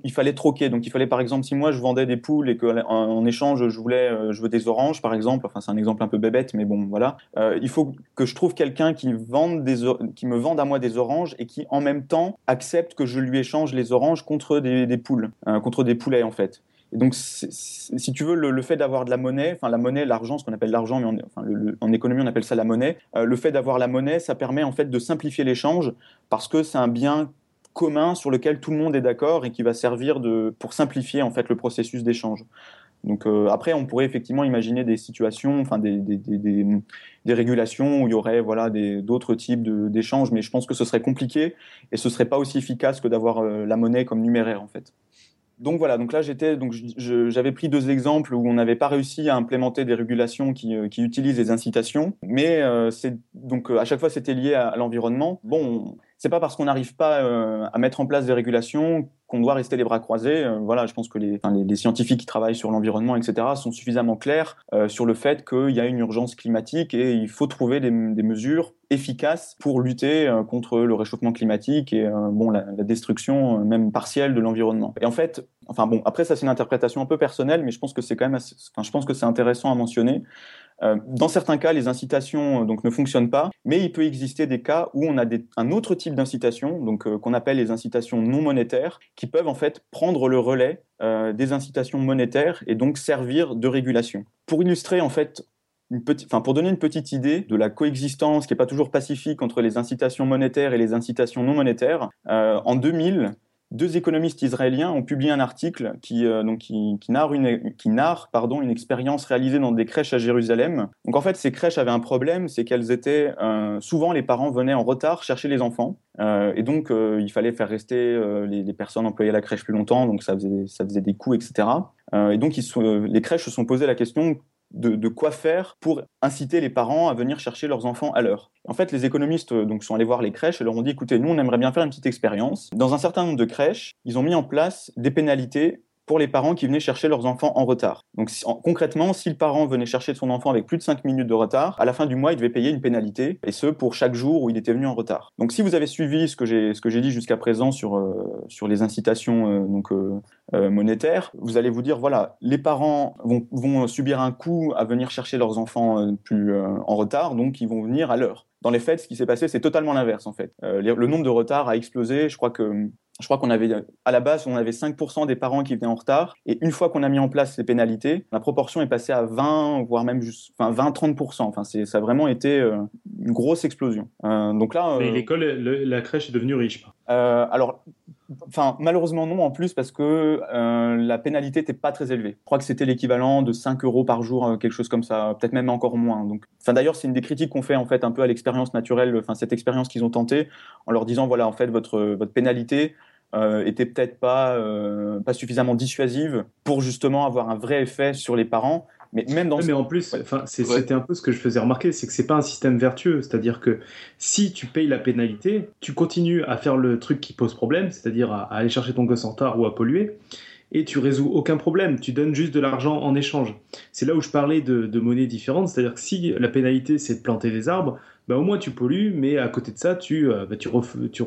il fallait troquer. Donc il fallait par exemple si moi je vendais des poules et qu'en échange je voulais, euh, je veux des oranges par exemple. Enfin, c'est un exemple un peu bébête, mais bon, voilà. Euh, il faut que je trouve quelqu'un qui vende des, qui me vende à moi des oranges et qui en même temps accepte que je lui échange les oranges contre des, des poules, euh, contre des poulets en fait. Et donc, si tu veux, le, fait d'avoir de la monnaie, enfin la monnaie, l'argent, ce qu'on appelle l'argent, mais en, en, économie on appelle ça la monnaie. Euh, le fait d'avoir la monnaie, ça permet en fait de simplifier l'échange parce que c'est un bien commun sur lequel tout le monde est d'accord et qui va servir de, pour simplifier en fait le processus d'échange. Donc euh, après, on pourrait effectivement imaginer des situations, enfin des, des, des, des, régulations où il y aurait voilà d'autres types d'échanges, mais je pense que ce serait compliqué et ce serait pas aussi efficace que d'avoir euh, la monnaie comme numéraire en fait donc voilà, donc là j'étais, donc j'avais pris deux exemples où on n'avait pas réussi à implémenter des régulations qui, euh, qui utilisent les incitations, mais euh, c'est donc euh, à chaque fois c'était lié à, l'environnement. Bon, c'est pas parce qu'on n'arrive pas à mettre en place des régulations qu'on doit rester les bras croisés. voilà, je pense que les, scientifiques qui travaillent sur l'environnement, etc., sont suffisamment clairs sur le fait qu'il y a une urgence climatique et il faut trouver des, mesures efficaces pour lutter contre le réchauffement climatique et bon la, la destruction même partielle de l'environnement. Et en fait, Enfin bon, après ça c'est une interprétation un peu personnelle, mais je pense que c'est quand même, enfin, je pense que c'est intéressant à mentionner. Euh, dans certains cas, les incitations euh, donc ne fonctionnent pas, mais il peut exister des cas où on a un autre type d'incitation, donc euh, qu'on appelle les incitations non monétaires, qui peuvent en fait prendre le relais des incitations monétaires et donc servir de régulation. Pour illustrer en fait pour donner une petite idée de la coexistence qui n'est pas toujours pacifique entre les incitations monétaires et les incitations non monétaires, en 2000, deux économistes israéliens ont publié un article qui, euh, donc qui, narre, une, qui narre pardon, une expérience réalisée dans des crèches à Jérusalem. Donc en fait, ces crèches avaient un problème, c'est qu'elles étaient euh, souvent les parents venaient en retard chercher les enfants, euh, et donc il fallait faire rester les, les, personnes employées à la crèche plus longtemps, donc ça faisait, ça faisait des coûts, etc. et donc ils les crèches se sont posées la question de, quoi faire pour inciter les parents à venir chercher leurs enfants à l'heure. En fait, les économistes euh, donc, sont allés voir les crèches et leur ont dit écoutez, nous, on aimerait bien faire une petite expérience. Dans un certain nombre de crèches, ils ont mis en place des pénalités pour les parents qui venaient chercher leurs enfants en retard. Donc concrètement, si le parent venait chercher son enfant avec plus de 5 minutes de retard, à la fin du mois, il devait payer une pénalité, et ce pour chaque jour où il était venu en retard. Donc si vous avez suivi ce que j'ai dit jusqu'à présent sur euh, sur les incitations euh, donc euh, monétaires, vous allez vous dire voilà, les parents vont, vont subir un coût à venir chercher leurs enfants plus en retard, donc ils vont venir à l'heure. Dans les faits, ce qui s'est passé, c'est totalement l'inverse en fait. le nombre de retards a explosé. Je crois que je crois qu'on avait, à la base, on avait 5% des parents qui venaient en retard. Et une fois qu'on a mis en place ces pénalités, la proportion est passée à 20, voire même juste, enfin 20-30%. Enfin, c'est, ça a vraiment été euh, une grosse explosion. Euh, donc là. Euh, l'école, la crèche est devenue riche. alors, Enfin, malheureusement non, en plus parce que la pénalité n'était pas très élevée. Je crois que c'était l'équivalent de 5 euros par jour, quelque chose comme ça, peut-être même encore moins. Donc, enfin, d'ailleurs, c'est une des critiques qu'on fait en fait un peu à l'expérience naturelle, enfin cette expérience qu'ils ont tentée, en leur disant voilà, en fait, votre votre pénalité, euh, était peut-être pas, euh, pas suffisamment dissuasive pour justement avoir un vrai effet sur les parents. Mais même dans mais en plus, enfin, c'était un peu ce que je faisais remarquer, c'est que c'est pas un système vertueux. C'est-à-dire que si tu payes la pénalité, tu continues à faire le truc qui pose problème, c'est-à-dire à, aller chercher ton gosse en retard ou à polluer, et tu résous aucun problème. Tu donnes juste de l'argent en échange. C'est là où je parlais de, de monnaie différente, c'est-à-dire que si la pénalité c'est de planter des arbres, bah, au moins tu pollues, mais à côté de ça, tu, euh, bah, tu, tu,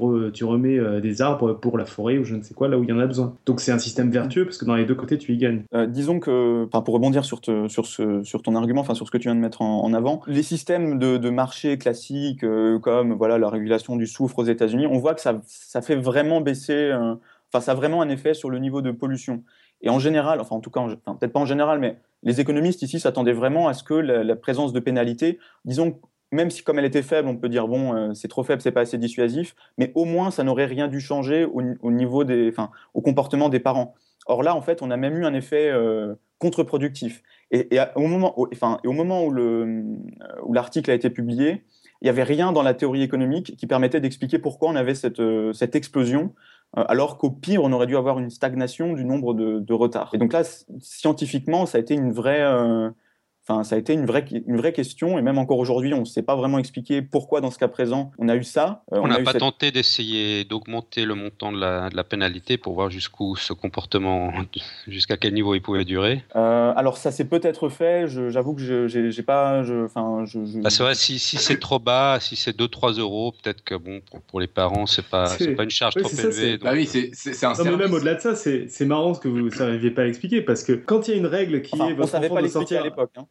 remets euh, des arbres pour la forêt ou je ne sais quoi, là où il y en a besoin. Donc c'est un système vertueux parce que dans les deux côtés, tu y gagnes. Euh, disons que, pour rebondir sur, sur, ton argument, enfin sur ce que tu viens de mettre en, avant, les systèmes de, marché classiques comme voilà, la régulation du soufre aux États-Unis, on voit que ça, ça fait vraiment baisser, enfin ça a vraiment un effet sur le niveau de pollution. Et en général, enfin en tout cas, peut-être pas en général, mais les économistes ici s'attendaient vraiment à ce que la présence de pénalités, disons même si comme elle était faible, on peut dire bon, euh, c'est trop faible, c'est pas assez dissuasif, mais au moins ça n'aurait rien dû changer au, niveau des, enfin, au comportement des parents. Or là, en fait, on a même eu un effet euh, contre-productif. Et, au moment, enfin, au moment où le, euh, où l'article a été publié, il n'y avait rien dans la théorie économique qui permettait d'expliquer pourquoi on avait cette, cette explosion, alors qu'au pire, on aurait dû avoir une stagnation du nombre de, de retards. Et donc là, scientifiquement, ça a été une vraie Enfin, ça a été une vraie, une vraie question, et même encore aujourd'hui, on ne sait pas vraiment expliquer pourquoi, dans ce cas présent, on a eu ça. Euh, on n'a pas tenté d'essayer d'augmenter le montant de la, de la, pénalité pour voir jusqu'où ce comportement, jusqu'à quel niveau il pouvait durer euh, Alors, ça s'est peut-être fait, j'avoue que je n'ai pas. Je, je, bah, c'est vrai, si, si c'est trop bas, si c'est 2-3 euros, peut-être que bon, pour, pour les parents, ce n'est pas, pas une charge trop élevée. Bah oui, c'est un non, Même au-delà de ça, c'est marrant ce que vous n'arriviez pas à expliquer, parce que quand il y a une règle qui est votre enfant de sortir à l'époque. Hein.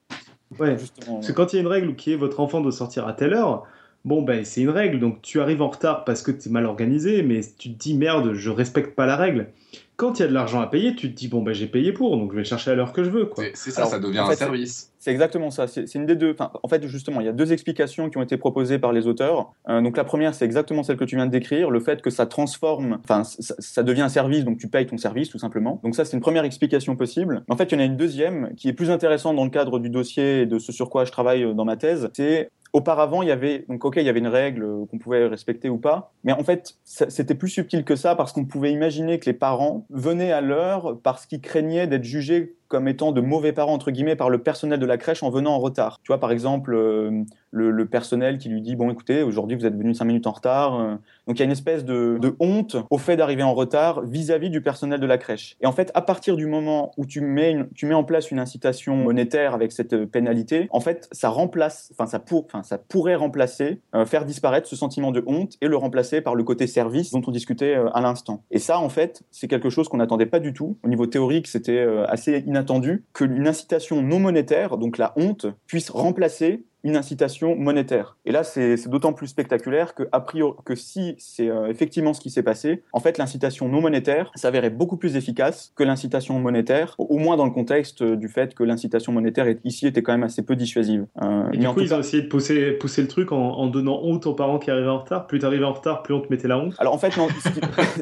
Ouais, justement. Parce que quand il y a une règle qui est votre enfant doit sortir à telle heure, bon ben c'est une règle, donc tu arrives en retard parce que tu es mal organisé, mais tu te dis merde, je respecte pas la règle. Quand il y a de l'argent à payer, tu te dis bon ben j'ai payé pour, donc je vais chercher à l'heure que je veux. C'est ça, ça devient un service. C'est exactement ça. C'est une des deux. en fait, justement, il y a deux explications qui ont été proposées par les auteurs. Euh, donc la première, c'est exactement celle que tu viens de décrire, le fait que ça transforme, enfin, ça, devient un service, donc tu payes ton service tout simplement. Donc ça, c'est une première explication possible. En fait, il y en a une deuxième qui est plus intéressante dans le cadre du dossier et de ce sur quoi je travaille euh, dans ma thèse. C'est Auparavant, il y avait donc ok, il y avait une règle qu'on pouvait respecter ou pas, mais en fait, c'était plus subtil que ça parce qu'on pouvait imaginer que les parents venaient à l'heure parce qu'ils craignaient d'être jugés comme étant de mauvais parents entre guillemets par le personnel de la crèche en venant en retard. Tu vois par exemple euh, le, personnel qui lui dit bon écoutez aujourd'hui vous êtes venu cinq minutes en retard. Euh. Donc il y a une espèce de, honte au fait d'arriver en retard vis-à-vis du personnel de la crèche. Et en fait à partir du moment où tu mets tu mets en place une incitation monétaire avec cette euh, pénalité, en fait ça remplace, enfin ça pour, ça pourrait remplacer, faire disparaître ce sentiment de honte et le remplacer par le côté service dont on discutait à l'instant. Et ça en fait c'est quelque chose qu'on n'attendait pas du tout. Au niveau théorique c'était assez inattendu attendu qu'une incitation non monétaire, donc la honte, puisse remplacer une incitation monétaire. Et là, c'est d'autant plus spectaculaire que, a priori, que si c'est euh, effectivement ce qui s'est passé, en fait, l'incitation non monétaire s'avérait beaucoup plus efficace que l'incitation monétaire, au moins dans le contexte du fait que l'incitation monétaire ici était quand même assez peu dissuasive. Euh, et du coup, ils ont essayé de pousser, pousser le truc en, donnant honte aux parents qui arrivaient en retard. Plus t'arrivais en retard, plus on te mettait la honte. Alors en fait, non,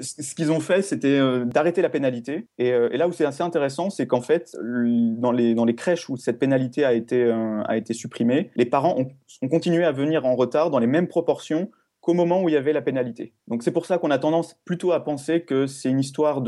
ce qu'ils ont fait, c'était euh, d'arrêter la pénalité. Et, et là où c'est assez intéressant, c'est qu'en fait, dans les, dans les crèches où cette pénalité a été, a été supprimée, les parents ont, continué à venir en retard dans les mêmes proportions qu'au moment où il y avait la pénalité. Donc c'est pour ça qu'on a tendance plutôt à penser que c'est une histoire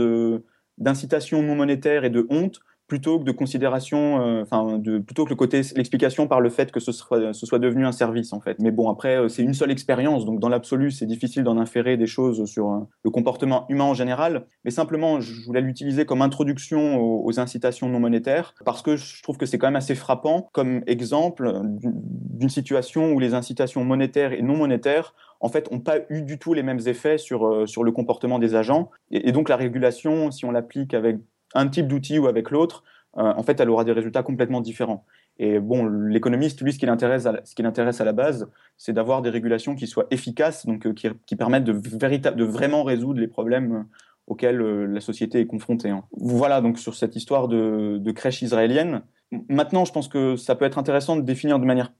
d'incitation non monétaire et de honte plutôt que de considération, euh, enfin, plutôt que le côté, l'explication par le fait que ce soit, ce soit devenu un service, en fait. Mais bon, après, euh, c'est une seule expérience, donc dans l'absolu, c'est difficile d'en inférer des choses sur euh, le comportement humain en général. Mais simplement, je voulais l'utiliser comme introduction aux, incitations non monétaires, parce que je trouve que c'est quand même assez frappant comme exemple d'une situation où les incitations monétaires et non monétaires en fait, n'ont pas eu du tout les mêmes effets sur, sur le comportement des agents. et donc, la régulation, si on l'applique avec un type d'outil ou avec l'autre, euh, en fait, elle aura des résultats complètement différents. Et bon, l'économiste, lui, ce qui l'intéresse à, ce à la base, c'est d'avoir des régulations qui soient efficaces, donc euh, qui, permettent de, de vraiment résoudre les problèmes euh, auxquels la société est confrontée. Hein. Voilà donc sur cette histoire de, de crèche israélienne. Maintenant, je pense que ça peut être intéressant de définir de manière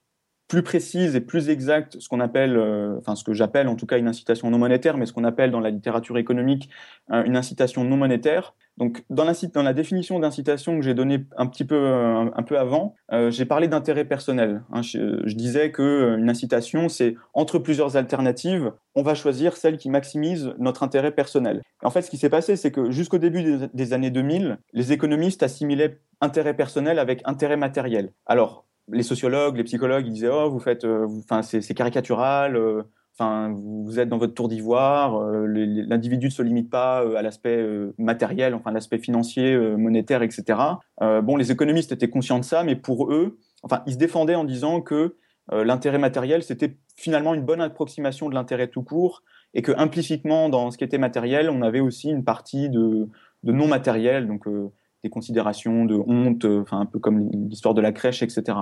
plus précise et plus exacte ce qu'on appelle, enfin ce que j'appelle en tout cas une incitation non monétaire, mais ce qu'on appelle dans la littérature économique une incitation non monétaire. Donc, dans la, définition d'incitation que j'ai donnée un petit peu, euh, un, peu avant, euh, j'ai parlé d'intérêt personnel. Hein. Je, disais que euh, une incitation, c'est entre plusieurs alternatives, on va choisir celle qui maximise notre intérêt personnel. en fait, ce qui s'est passé, c'est que jusqu'au début des, années 2000, les économistes assimilaient intérêt personnel avec intérêt matériel. Alors, les sociologues, les psychologues, ils disaient oh vous faites, enfin c'est caricatural, Enfin, vous êtes dans votre tour d'ivoire, euh, l'individu ne se limite pas euh, à l'aspect euh, matériel, enfin l'aspect financier, monétaire, etc. bon, les économistes étaient conscients de ça, mais pour eux, enfin, ils se défendaient en disant que l'intérêt matériel, c'était finalement une bonne approximation de l'intérêt tout court, et que implicitement, dans ce qui était matériel, on avait aussi une partie de, non matériel, donc des considérations de honte, un peu comme l'histoire de la crèche, etc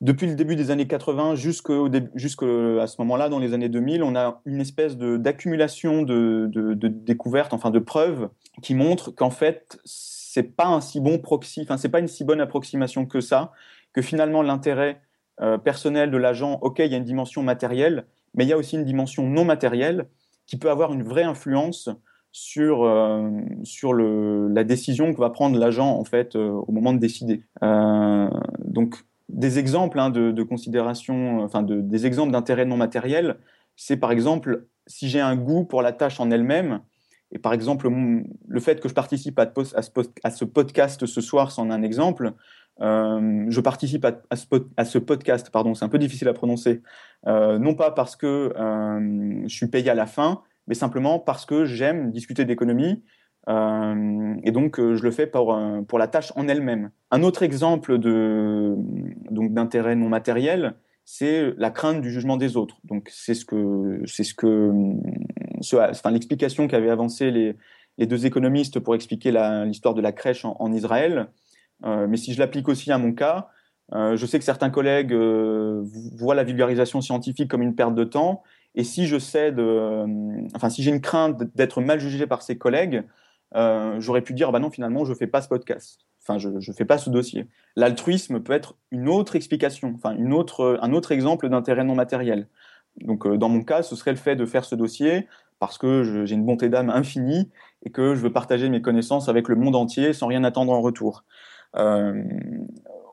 depuis le début des années 80 jusqu'à ce moment-là, dans les années 2000, on a une espèce d'accumulation de, découvertes, enfin de preuves, qui montrent qu'en fait, c'est pas un si bon proxy, enfin c'est pas une si bonne approximation que ça, que finalement l'intérêt euh, personnel de l'agent, ok, il y a une dimension matérielle, mais il y a aussi une dimension non matérielle qui peut avoir une vraie influence sur, euh, sur la décision que va prendre l'agent en fait euh, au moment de décider. donc des exemples hein, de, considération, enfin de, des exemples d'intérêt non matériel, c'est par exemple si j'ai un goût pour la tâche en elle-même, Et par exemple, le fait que je participe à, ce podcast ce soir, c'en est un exemple. Euh, je participe à, ce, podcast, pardon, c'est un peu difficile à prononcer, euh, non pas parce que euh, je suis payé à la fin, mais simplement parce que j'aime discuter d'économie et donc je le fais pour, pour la tâche en elle-même. Un autre exemple d'intérêt non matériel, c'est la crainte du jugement des autres. Donc c'est ce que c'est ce que enfin, l'explication qu'avaient avancé les, les, deux économistes pour expliquer l'histoire de la crèche en, Israël. Euh, mais si je l'applique aussi à mon cas, euh, je sais que certains collègues euh, voient la vulgarisation scientifique comme une perte de temps. Et si je cède, enfin si j'ai une crainte d'être mal jugé par ces collègues, j'aurais pu dire bah non finalement je fais pas ce podcast. Enfin, je ne fais pas ce dossier. L'altruisme peut être une autre explication, enfin une autre, un autre exemple d'intérêt non matériel. Donc, dans mon cas, ce serait le fait de faire ce dossier parce que j'ai une bonté d'âme infinie et que je veux partager mes connaissances avec le monde entier sans rien attendre en retour. Euh,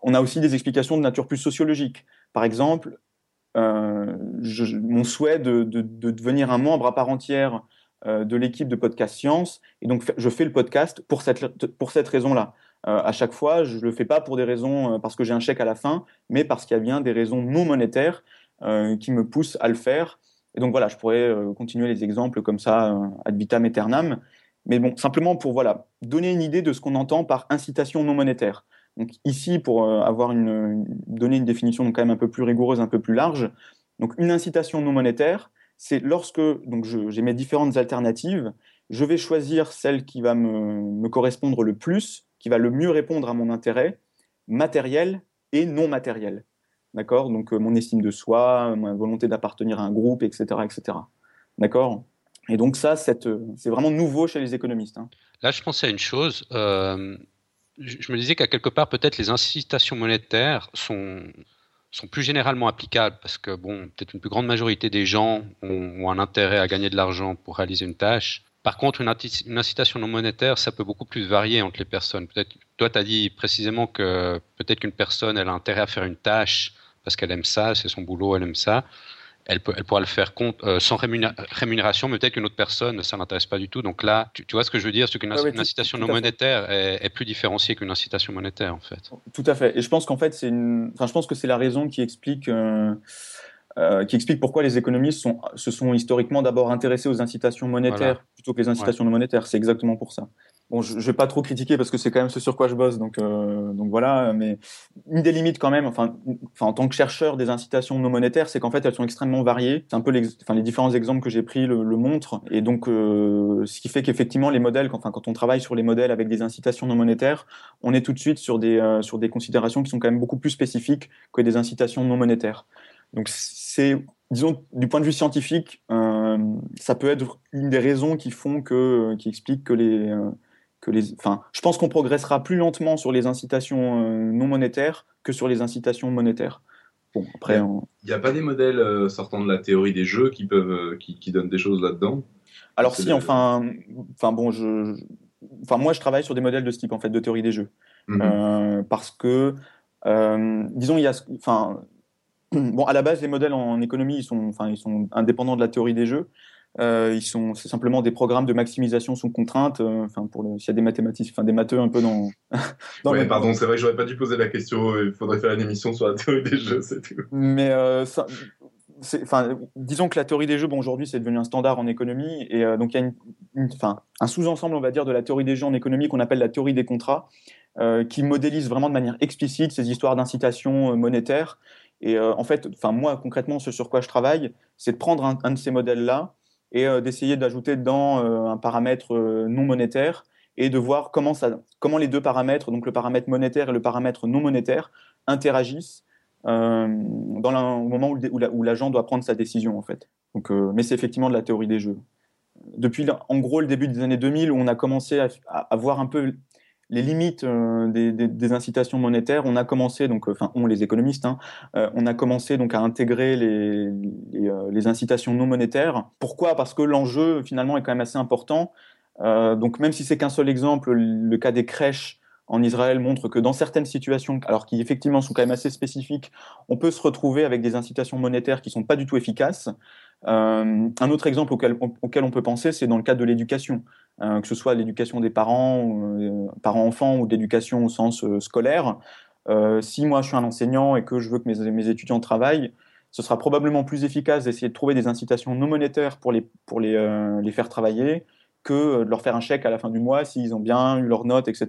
on a aussi des explications de nature plus sociologique. Par exemple, euh, mon souhait de, devenir un membre à part entière euh, de l'équipe de Podcast Science, et donc je fais le podcast pour cette, pour cette raison-là. à chaque fois, je ne le fais pas pour des raisons parce que j'ai un chèque à la fin, mais parce qu'il y a bien des raisons non monétaires qui me poussent à le faire et donc voilà, je pourrais euh, continuer les exemples comme ça euh, ad vitam aeternam. Mais bon, simplement pour voilà, donner une idée de ce qu'on entend par incitation non monétaire. Donc ici, pour euh, avoir une, donner une définition quand même un peu plus rigoureuse, un peu plus large, donc une incitation non monétaire, c'est lorsque donc j'ai mes différentes alternatives, je vais choisir celle qui va me, me, correspondre le plus, qui va le mieux répondre à mon intérêt matériel et non matériel d'accord? Donc euh, mon estime de soi, ma volonté d'appartenir à un groupe, etc., etc. D'accord? Et donc ça, c'est vraiment nouveau chez les économistes. Hein. Là, je pensais à une chose. Euh, je me disais qu'à quelque part, peut-être les incitations monétaires sont sont plus généralement applicables parce que bon, peut-être une plus grande majorité des gens ont, un intérêt à gagner de l'argent pour réaliser une tâche. Par contre, une, incitation non monétaire, ça peut beaucoup plus varier entre les personnes. Peut-être, toi, tu as dit précisément que peut-être qu'une personne, elle a intérêt à faire une tâche parce qu'elle aime ça, c'est son boulot, elle aime ça. Elle, peut, elle pourra le faire compte, euh, sans rémunération, mais peut-être qu'une autre personne, ça l'intéresse pas du tout. Donc là, tu, vois ce que je veux dire? C'est qu'une incitation non monétaire est, plus différenciée qu'une incitation monétaire, en fait. Tout à fait. Et je pense qu'en fait, c'est une... enfin, je pense que c'est la raison qui explique. Euh, euh, qui explique pourquoi les économistes sont, se sont historiquement d'abord intéressés aux incitations monétaires plutôt que les incitations non monétaires. C'est exactement pour ça. Bon, je, ne vais pas trop critiquer parce que c'est quand même ce sur quoi je bosse, donc euh, donc voilà. Mais une des limites quand même, enfin, enfin en tant que chercheur des incitations non monétaires, c'est qu'en fait elles sont extrêmement variées. C'est un peu les, enfin, les différents exemples que j'ai pris le, le, montrent, et donc euh, ce qui fait qu'effectivement les modèles, enfin quand on travaille sur les modèles avec des incitations non monétaires, on est tout de suite sur des euh, sur des considérations qui sont quand même beaucoup plus spécifiques que des incitations non monétaires. Donc c'est disons, du point de vue scientifique, euh, ça peut être une des raisons qui font que, qui expliquent que les, enfin, je pense qu'on progressera plus lentement sur les incitations euh, non monétaires que sur les incitations monétaires. Bon, après, il n'y a, pas des modèles euh, sortant de la théorie des jeux qui peuvent, euh, qui, donnent des choses là-dedans? Alors si, enfin, enfin bon, je, enfin moi je travaille sur des modèles de ce type en fait de théorie des jeux, mhm. parce que, disons, il y a, enfin, bon, à la base les modèles en économie ils sont, enfin, ils sont indépendants de la théorie des jeux. Euh, ils sont, c'est simplement des programmes de maximisation sous contrainte. Euh, enfin, pour s'il y a des mathématiques, enfin des matheux un peu dans. dans ouais, pardon, c'est vrai que j'aurais pas dû poser la question. Il faudrait faire une émission sur la théorie des jeux, c'est tout. Mais euh, ça, enfin, disons que la théorie des jeux, bon, aujourd'hui, c'est devenu un standard en économie, et donc il y a une, enfin, un sous-ensemble, on va dire, de la théorie des jeux en économie qu'on appelle la théorie des contrats, qui modélise vraiment de manière explicite ces histoires d'incitation monétaire. Et en fait, enfin, moi, concrètement, ce sur quoi je travaille, c'est de prendre un, de ces modèles-là et euh, d'essayer d'ajouter dedans euh, un paramètre euh, non monétaire et de voir comment, ça, comment les deux paramètres, donc le paramètre monétaire et le paramètre non monétaire, interagissent dans la, au moment où, l'agent doit prendre sa décision en fait. Donc, mais c'est effectivement de la théorie des jeux. Depuis en gros le début des années 2000 où on a commencé à voir un peu les limites euh, des, incitations monétaires, on a commencé, donc, euh, enfin, on les économistes, hein, euh, on a commencé donc à intégrer les, incitations non monétaires. Pourquoi? Parce que l'enjeu finalement est quand même assez important. donc même si c'est qu'un seul exemple, le cas des crèches en Israël montre que dans certaines situations, alors qui effectivement sont quand même assez spécifiques, on peut se retrouver avec des incitations monétaires qui sont pas du tout efficaces. Un autre exemple auquel, on peut penser, c'est dans le cadre de l'éducation, que ce soit l'éducation des parents, parents-enfants ou l'éducation au sens scolaire. si moi je suis un enseignant et que je veux que mes, étudiants travaillent, ce sera probablement plus efficace d'essayer de trouver des incitations non monétaires pour les, faire travailler que de leur faire un chèque à la fin du mois s'ils ont bien eu leurs notes, etc.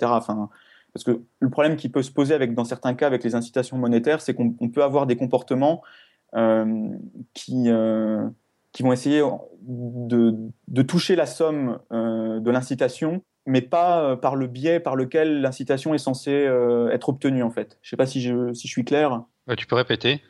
Parce que le problème qui peut se poser dans certains cas avec les incitations monétaires, c'est qu'on peut avoir des comportements euh, qui, euh, qui vont essayer de, de toucher la somme euh, de l'incitation, mais pas par le biais par lequel l'incitation est censée être obtenue en fait. Je ne sais pas si je, si je suis clair. tu peux répéter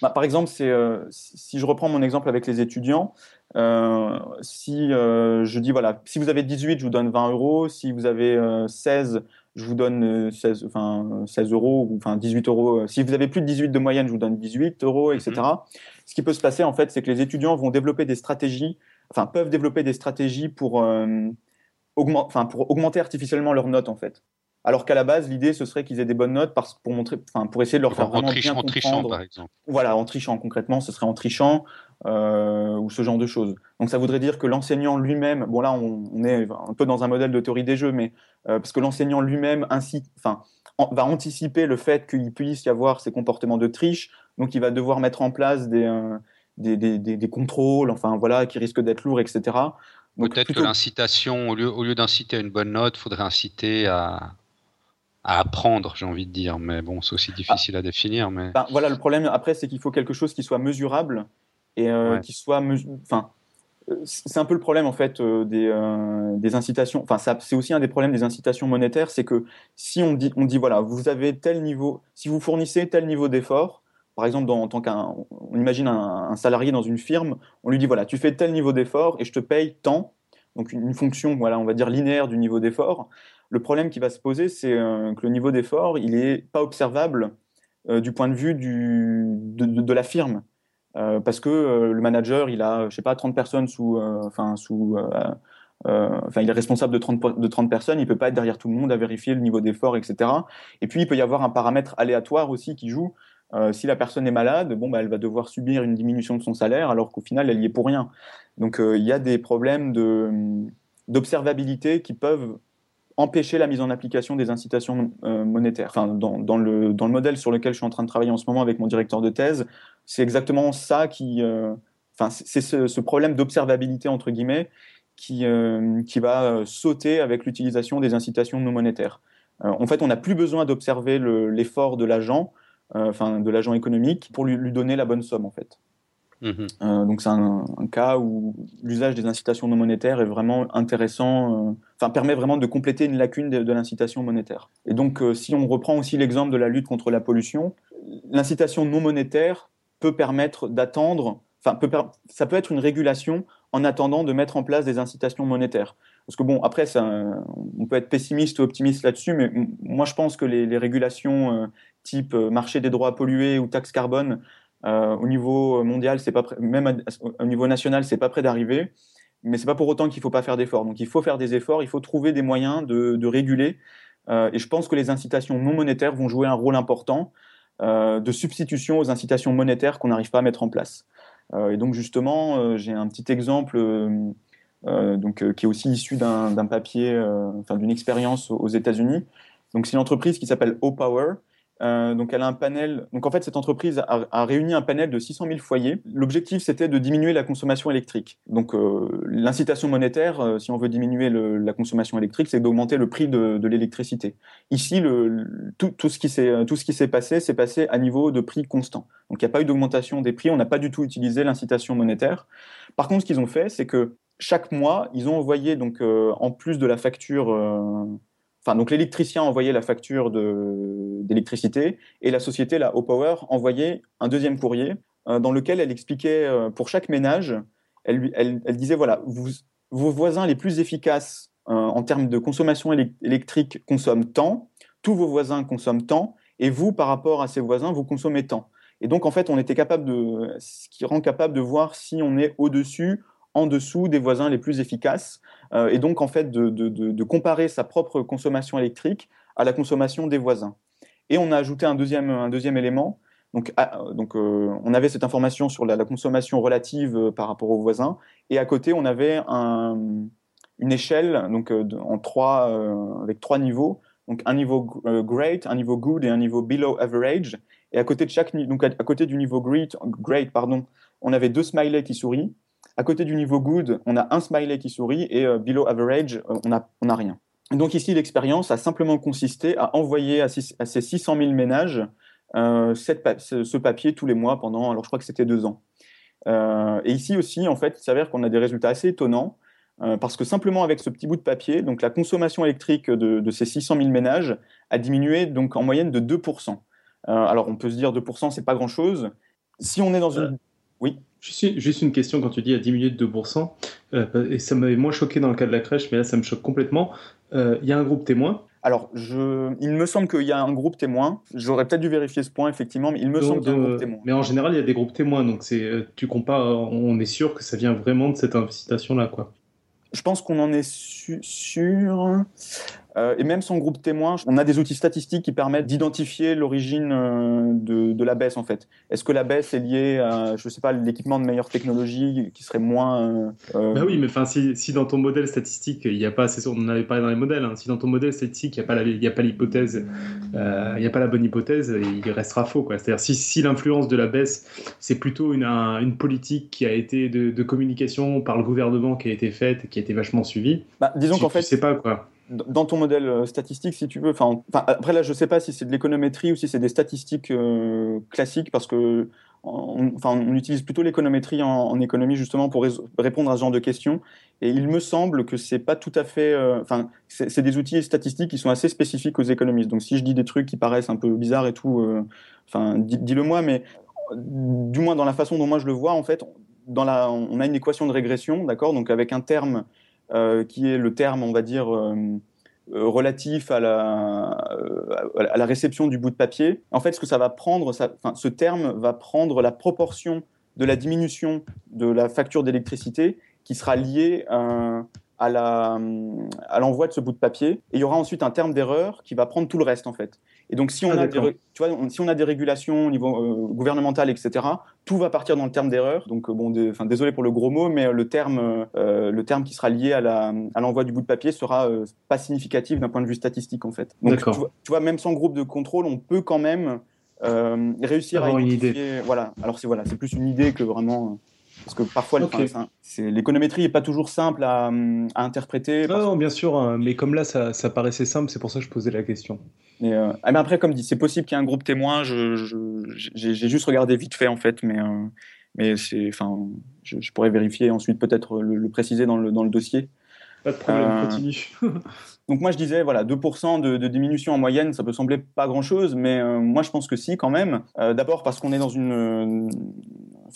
bah, par exemple, c'est, si je reprends mon exemple avec les étudiants, si je dis voilà, si vous avez 18, je vous donne 20 euros, si vous avez 16, je vous donne 16, euh, enfin, 16 euros, ou enfin 18 euros. Euh, si vous avez plus de 18 de moyenne, je vous donne 18 euros, etc. Mhm. Ce qui peut se passer, en fait, c'est que les étudiants vont développer des stratégies, enfin, peuvent développer des stratégies pour, euh, enfin, pour augmenter artificiellement leurs notes, en fait. Alors qu'à la base, l'idée, ce serait qu'ils aient des bonnes notes parce, pour, montrer, enfin, pour essayer de leur faire vraiment bien en trichant, par exemple. Voilà, en trichant concrètement, ce serait en trichant euh, ou ce genre de choses. Donc ça voudrait dire que l'enseignant lui-même, bon là on, est un peu dans un modèle de théorie des jeux, mais euh, parce que l'enseignant lui-même enfin, va anticiper le fait qu'il puisse y avoir ces comportements de triche, donc il va devoir mettre en place des, euh, des, des, des, contrôles, enfin voilà, qui risquent d'être lourds, etc. Peut-être que l'incitation, au lieu, au lieu d'inciter à une bonne note, faudrait inciter à, à apprendre, j'ai envie de dire. Mais bon, c'est aussi difficile à définir. Mais... Ben, voilà, le problème après, c'est qu'il faut quelque chose qui soit mesurable et euh, qui soit. Enfin, euh, c'est un peu le problème en fait euh, des, des, incitations. Enfin, c'est aussi un des problèmes des incitations monétaires, c'est que si on dit, on dit voilà, vous avez tel niveau, si vous fournissez tel niveau d'effort, par exemple, dans, en tant qu'un, on imagine un, un, salarié dans une firme, on lui dit voilà, tu fais tel niveau d'effort et je te paye tant, donc une, une fonction, voilà, on va dire linéaire du niveau d'effort. Le problème qui va se poser, c'est euh, que le niveau d'effort, il n'est pas observable du point de vue du, de, la firme. Euh, parce que le manager, il a, je sais pas, 30 personnes sous, enfin, sous, enfin, il est responsable de 30, de 30 personnes, il peut pas être derrière tout le monde à vérifier le niveau d'effort, etc. Et puis, il peut y avoir un paramètre aléatoire aussi qui joue. si la personne est malade, bon, bah, elle va devoir subir une diminution de son salaire, alors qu'au final, elle y est pour rien. Donc, il y a des problèmes d'observabilité qui peuvent empêcher la mise en application des incitations euh, monétaires. Enfin, dans, le, dans le modèle sur lequel je suis en train de travailler en ce moment avec mon directeur de thèse, c'est exactement ça qui... Euh, c'est ce, problème d'observabilité, entre guillemets, qui, euh, qui va sauter avec l'utilisation des incitations non monétaires. en fait, on n'a plus besoin d'observer l'effort de l'agent, enfin de l'agent économique, pour lui, lui donner la bonne somme, en fait. Mhm. Euh, donc c'est un, cas où l'usage des incitations non monétaires est vraiment intéressant, euh, enfin permet vraiment de compléter une lacune de, l'incitation monétaire. Et donc euh, si on reprend aussi l'exemple de la lutte contre la pollution, l'incitation non monétaire peut permettre d'attendre, enfin ça peut être une régulation en attendant de mettre en place des incitations monétaires. Parce que bon, après, on peut être pessimiste ou optimiste là-dessus, mais moi je pense que les, les régulations type marché des droits à polluer ou taxe carbone euh, au niveau mondial, c'est pas même au niveau national, c'est pas prêt d'arriver. Mais c'est pas pour autant qu'il faut pas faire d'efforts. Donc il faut faire des efforts, il faut trouver des moyens de, réguler. Euh, et je pense que les incitations non monétaires vont jouer un rôle important euh, de substitution aux incitations monétaires qu'on n'arrive pas à mettre en place. et donc justement, j'ai un petit exemple donc, qui est aussi issu d'un papier, enfin d'une expérience aux États-Unis. Donc c'est une entreprise qui s'appelle O-Power, euh, donc, elle a un panel. Donc, en fait, cette entreprise a, réuni un panel de 600 000 foyers. L'objectif, c'était de diminuer la consommation électrique. Donc, euh, l'incitation monétaire, euh, si on veut diminuer la consommation électrique, c'est d'augmenter le prix de, l'électricité. Ici, tout, tout, ce qui s'est passé, c'est passé à niveau de prix constant. Donc, il n'y a pas eu d'augmentation des prix. On n'a pas du tout utilisé l'incitation monétaire. Par contre, ce qu'ils ont fait, c'est que chaque mois, ils ont envoyé, donc, en plus de la facture Enfin, donc l'électricien envoyait la facture d'électricité et la société, la O-Power, envoyait un deuxième courrier euh, dans lequel elle expliquait euh, pour chaque ménage, elle, disait voilà, vos voisins les plus efficaces euh, en termes de consommation électrique consomment tant, tous vos voisins consomment tant, et vous, par rapport à ces voisins, vous consommez tant. Et donc, en fait, on était capable de, ce qui rend capable de voir si on est au-dessus en dessous des voisins les plus efficaces, euh, et donc en fait de, comparer sa propre consommation électrique à la consommation des voisins. Et on a ajouté un deuxième, un deuxième élément, Donc, donc on avait cette information sur la, consommation relative par rapport aux voisins, et à côté, on avait un, une échelle donc, en trois, avec trois niveaux. Donc un niveau great, un niveau good et un niveau below average. Et à côté de chaque, donc à, côté du niveau great, great pardon, on avait deux smileys qui sourient. À côté du niveau good, on a un smiley qui sourit et euh, below average, euh, on n'a on a rien. Donc ici, l'expérience a simplement consisté à envoyer à, ces 600 000 ménages euh, ce, papier tous les mois pendant, alors je crois que c'était deux ans. et ici aussi, en fait, il s'avère qu'on a des résultats assez étonnants parce que simplement avec ce petit bout de papier, donc la consommation électrique de, ces 600 000 ménages a diminué donc en moyenne de 2%. alors on peut se dire 2%, c'est pas grand-chose. Si on est dans une... Oui Juste une question quand tu dis à diminuer de 2%, euh, et ça m'avait moins choqué dans le cas de la crèche, mais là ça me choque complètement. Euh, il y a un groupe témoin? Alors, je... il me semble qu'il y a un groupe témoin. J'aurais peut-être dû vérifier ce point, effectivement, mais il me semble qu'il y a un groupe témoin. Mais en général, il y a des groupes témoins, donc c'est, euh, tu compares, on est sûr que ça vient vraiment de cette incitation-là, quoi. Je pense qu'on en est sûr. Euh, et même son groupe témoin, on a des outils statistiques qui permettent d'identifier l'origine euh, de, la baisse en fait. Est-ce que la baisse est liée à, je sais pas, l'équipement de meilleure technologie qui serait moins. Euh, bah oui, mais enfin, si, dans ton modèle statistique, il n'y a pas, c'est on en avait parlé dans les modèles, hein, si dans ton modèle statistique, il n'y a pas l'hypothèse, il n'y a pas la bonne hypothèse, il restera faux quoi. C'est-à-dire si, si l'influence de la baisse, c'est plutôt une, une politique qui a été de, communication par le gouvernement qui a été faite et qui a été vachement suivie. Bah, disons qu'en fait, sais pas quoi dans ton modèle euh, statistique, si tu veux, enfin, après là, je ne sais pas si c'est de l'économétrie ou si c'est des statistiques euh, classiques, parce que on, on utilise plutôt l'économétrie en, économie justement pour répondre à ce genre de questions. Et il me semble que c'est pas tout à fait, euh, enfin, c'est des outils statistiques qui sont assez spécifiques aux économistes. Donc, si je dis des trucs qui paraissent un peu bizarres et tout, enfin, dis-le moi, mais du moins dans la façon dont moi je le vois, en fait, dans la, on a une équation de régression, d'accord, donc avec un terme qui est le terme, on va dire, euh, euh, relatif à la, à la réception du bout de papier. En fait, ce que ça va prendre, ce terme va prendre la proportion de la diminution de la facture d'électricité qui sera liée à l'envoi de ce bout de papier. Et il y aura ensuite un terme d'erreur qui va prendre tout le reste, en fait. Et donc, si on, ah, a, des, tu vois, si on a des régulations au niveau euh, gouvernemental, etc., tout va partir dans le terme d'erreur. Donc, euh, bon, désolé pour le gros mot, mais le terme, euh, le terme qui sera lié à l'envoi du bout de papier sera pas significatif d'un point de vue statistique, en fait. Donc, tu vois, même sans groupe de contrôle, on peut quand même réussir à identifier. Une idée. Voilà. Alors, c'est voilà, plus une idée que vraiment. Parce que parfois, l'économétrie n'est pas toujours simple à, interpréter. Non, bien sûr, hein, mais comme là, ça, ça paraissait simple, c'est pour ça que je posais la question. Mais, euh, ah, après, comme dit, c'est possible qu'il y ait un groupe témoin. J'ai juste regardé vite fait, en fait, mais, euh, mais enfin, je, je, pourrais vérifier ensuite, peut-être le, préciser dans le, dans le dossier. Pas de problème, euh, continue. donc moi je disais voilà 2% de, de, diminution en moyenne, ça peut sembler pas grand-chose, mais moi je pense que si quand même. D'abord parce qu'on est dans une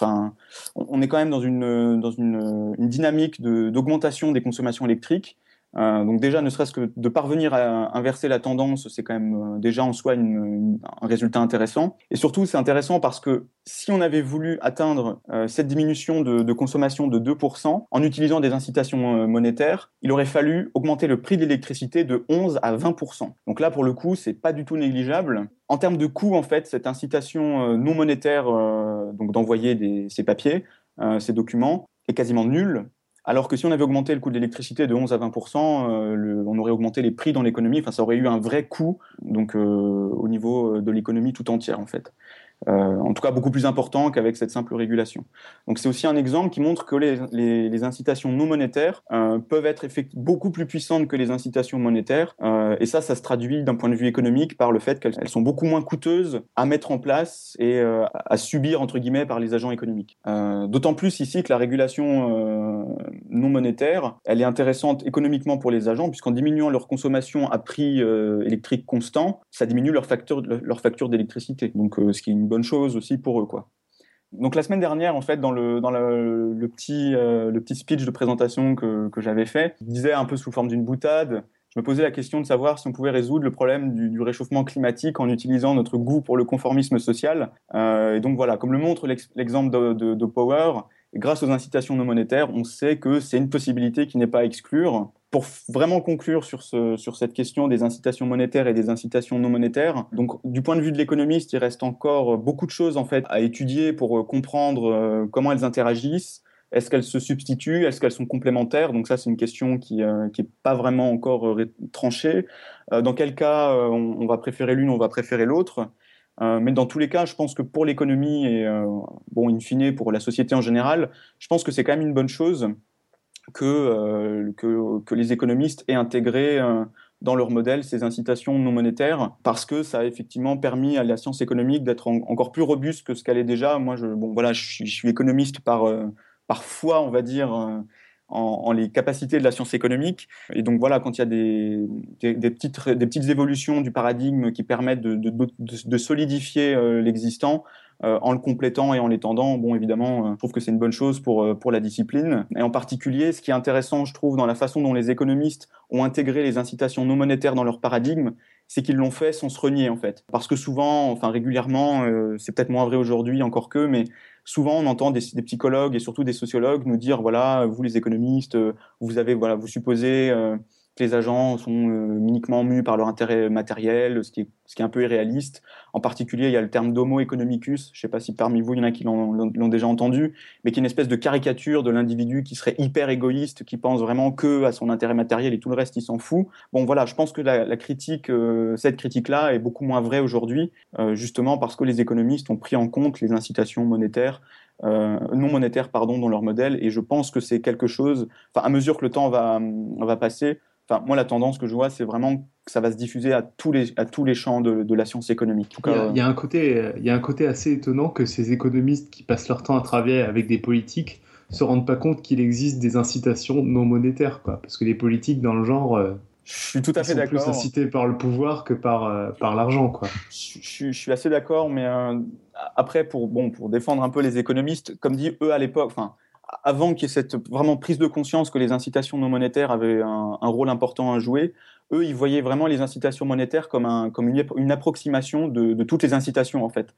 enfin, on est quand même dans une, dans une, dynamique d'augmentation des consommations électriques. Euh, donc déjà, ne serait-ce que de parvenir à inverser la tendance, c'est quand même euh, déjà en soi un résultat intéressant. Et surtout, c'est intéressant parce que si on avait voulu atteindre euh, cette diminution de, consommation de 2% en utilisant des incitations monétaires, il aurait fallu augmenter le prix de l'électricité de 11 à 20%. Donc là, pour le coup, c'est pas du tout négligeable. En termes de coût, en fait, cette incitation non monétaire, donc d'envoyer ces papiers, ces documents, est quasiment nulle alors que si on avait augmenté le coût de l'électricité de 11 à 20% euh, on aurait augmenté les prix dans l'économie. Enfin, ça aurait eu un vrai coût donc, euh, au niveau de l'économie tout entière, en fait. Euh, en tout cas beaucoup plus important qu'avec cette simple régulation. Donc c'est aussi un exemple qui montre que les, incitations non monétaires euh, peuvent être beaucoup plus puissantes que les incitations monétaires, euh, et ça, ça se traduit d'un point de vue économique par le fait qu'elles sont beaucoup moins coûteuses à mettre en place et à subir entre guillemets par les agents économiques. D'autant plus ici que la régulation non monétaire, elle est intéressante économiquement pour les agents puisqu'en diminuant leur consommation à prix électrique constant, ça diminue leur facture leur facture d'électricité. Donc ce qui est une bonne chose aussi pour eux, quoi. Donc la semaine dernière, en fait, dans le, dans le, petit, euh, le petit speech de présentation que, que j'avais fait, je disais un peu sous forme d'une boutade, je me posais la question de savoir si on pouvait résoudre le problème du, réchauffement climatique en utilisant notre goût pour le conformisme social. Euh, et donc voilà, comme le montre l'exemple de, de, Power, grâce aux incitations non monétaires, on sait que c'est une possibilité qui n'est pas à exclure. Pour vraiment conclure sur, ce, sur cette question des incitations monétaires et des incitations non monétaires, donc du point de vue de l'économiste, il reste encore beaucoup de choses en fait à étudier pour comprendre comment elles interagissent. Est-ce qu'elles se substituent? Est-ce qu'elles sont complémentaires? Donc ça, c'est une question qui n'est euh, pas vraiment encore euh, tranchée. Euh, dans quel cas on, va préférer l'une, on va préférer l'autre mais dans tous les cas, je pense que pour l'économie et, bon, in fine, pour la société en général, je pense que c'est quand même une bonne chose que, que, que, les économistes aient intégré dans leur modèle ces incitations non monétaires parce que ça a effectivement permis à la science économique d'être encore plus robuste que ce qu'elle est déjà. Moi, je, bon, voilà, je suis, je suis économiste par, parfois, on va dire, euh, en, les capacités de la science économique. Et donc voilà, quand il y a des, des, petites, des petites évolutions du paradigme qui permettent de, de, solidifier euh, l'existant, euh, en le complétant et en l'étendant, bon évidemment, je trouve que c'est une bonne chose pour, pour la discipline. Et en particulier, ce qui est intéressant, je trouve, dans la façon dont les économistes ont intégré les incitations non monétaires dans leur paradigme, c'est qu'ils l'ont fait sans se renier en fait. Parce que souvent, enfin régulièrement, c'est peut-être moins vrai aujourd'hui encore que, mais souvent on entend des, psychologues et surtout des sociologues nous dire voilà, vous les économistes, euh, vous avez voilà, vous supposez euh, les agents sont euh, uniquement mus par leur intérêt matériel, ce qui, est, un peu irréaliste. En particulier, il y a le terme d'homo economicus, je ne sais pas si parmi vous, il y en a qui l'ont déjà entendu, mais qui est une espèce de caricature de l'individu qui serait hyper égoïste, qui pense vraiment que à son intérêt matériel et tout le reste, il s'en fout. Bon, voilà, je pense que euh, cette critique-là est beaucoup moins vraie aujourd'hui, euh, justement parce que les économistes ont pris en compte les incitations monétaires non monétaires pardon, dans leur modèle. Et je pense que c'est quelque chose, à mesure que le temps va passer, Enfin, moi, la tendance que je vois, c'est vraiment que ça va se diffuser à tous les, à tous les champs de, la science économique. il, y a, un côté, il y a un côté assez étonnant que ces économistes qui passent leur temps à travailler avec des politiques se rendent pas compte qu'il existe des incitations non monétaires, quoi. Parce que les politiques, dans le genre, euh, je suis tout à fait d'accord. Plus incités par le pouvoir que par, euh, par l'argent, quoi. Je, suis assez d'accord, mais euh, après, pour, bon, pour défendre un peu les économistes, comme dit eux à l'époque, enfin, avant qu'il y ait cette vraiment prise de conscience que les incitations non monétaires avaient un, rôle important à jouer, eux, ils voyaient vraiment les incitations monétaires comme, un, comme une, approximation de, toutes les incitations, en fait.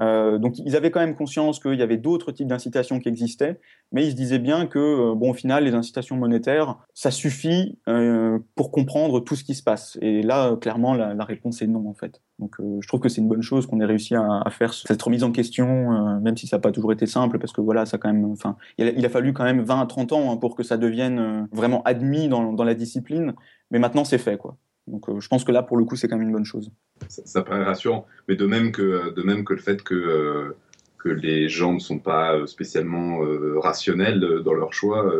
Euh, donc, ils avaient quand même conscience qu'il y avait d'autres types d'incitations qui existaient, mais ils se disaient bien que, euh, bon, au final, les incitations monétaires, ça suffit euh, pour comprendre tout ce qui se passe. Et là, clairement, la, réponse est non, en fait. Donc je trouve que c'est une bonne chose qu'on ait réussi à, faire cette remise en question, même si ça n'a pas toujours été simple, parce que voilà, ça quand même, enfin, il, a, fallu quand même 20 à 30 ans hein, pour que ça devienne vraiment admis dans, la discipline, mais maintenant c'est fait, quoi. Donc je pense que là, pour le coup, c'est quand même une bonne chose. Ça, paraît rassurant, mais de même que, de même que le fait que que les gens ne sont pas spécialement rationnels dans leur choix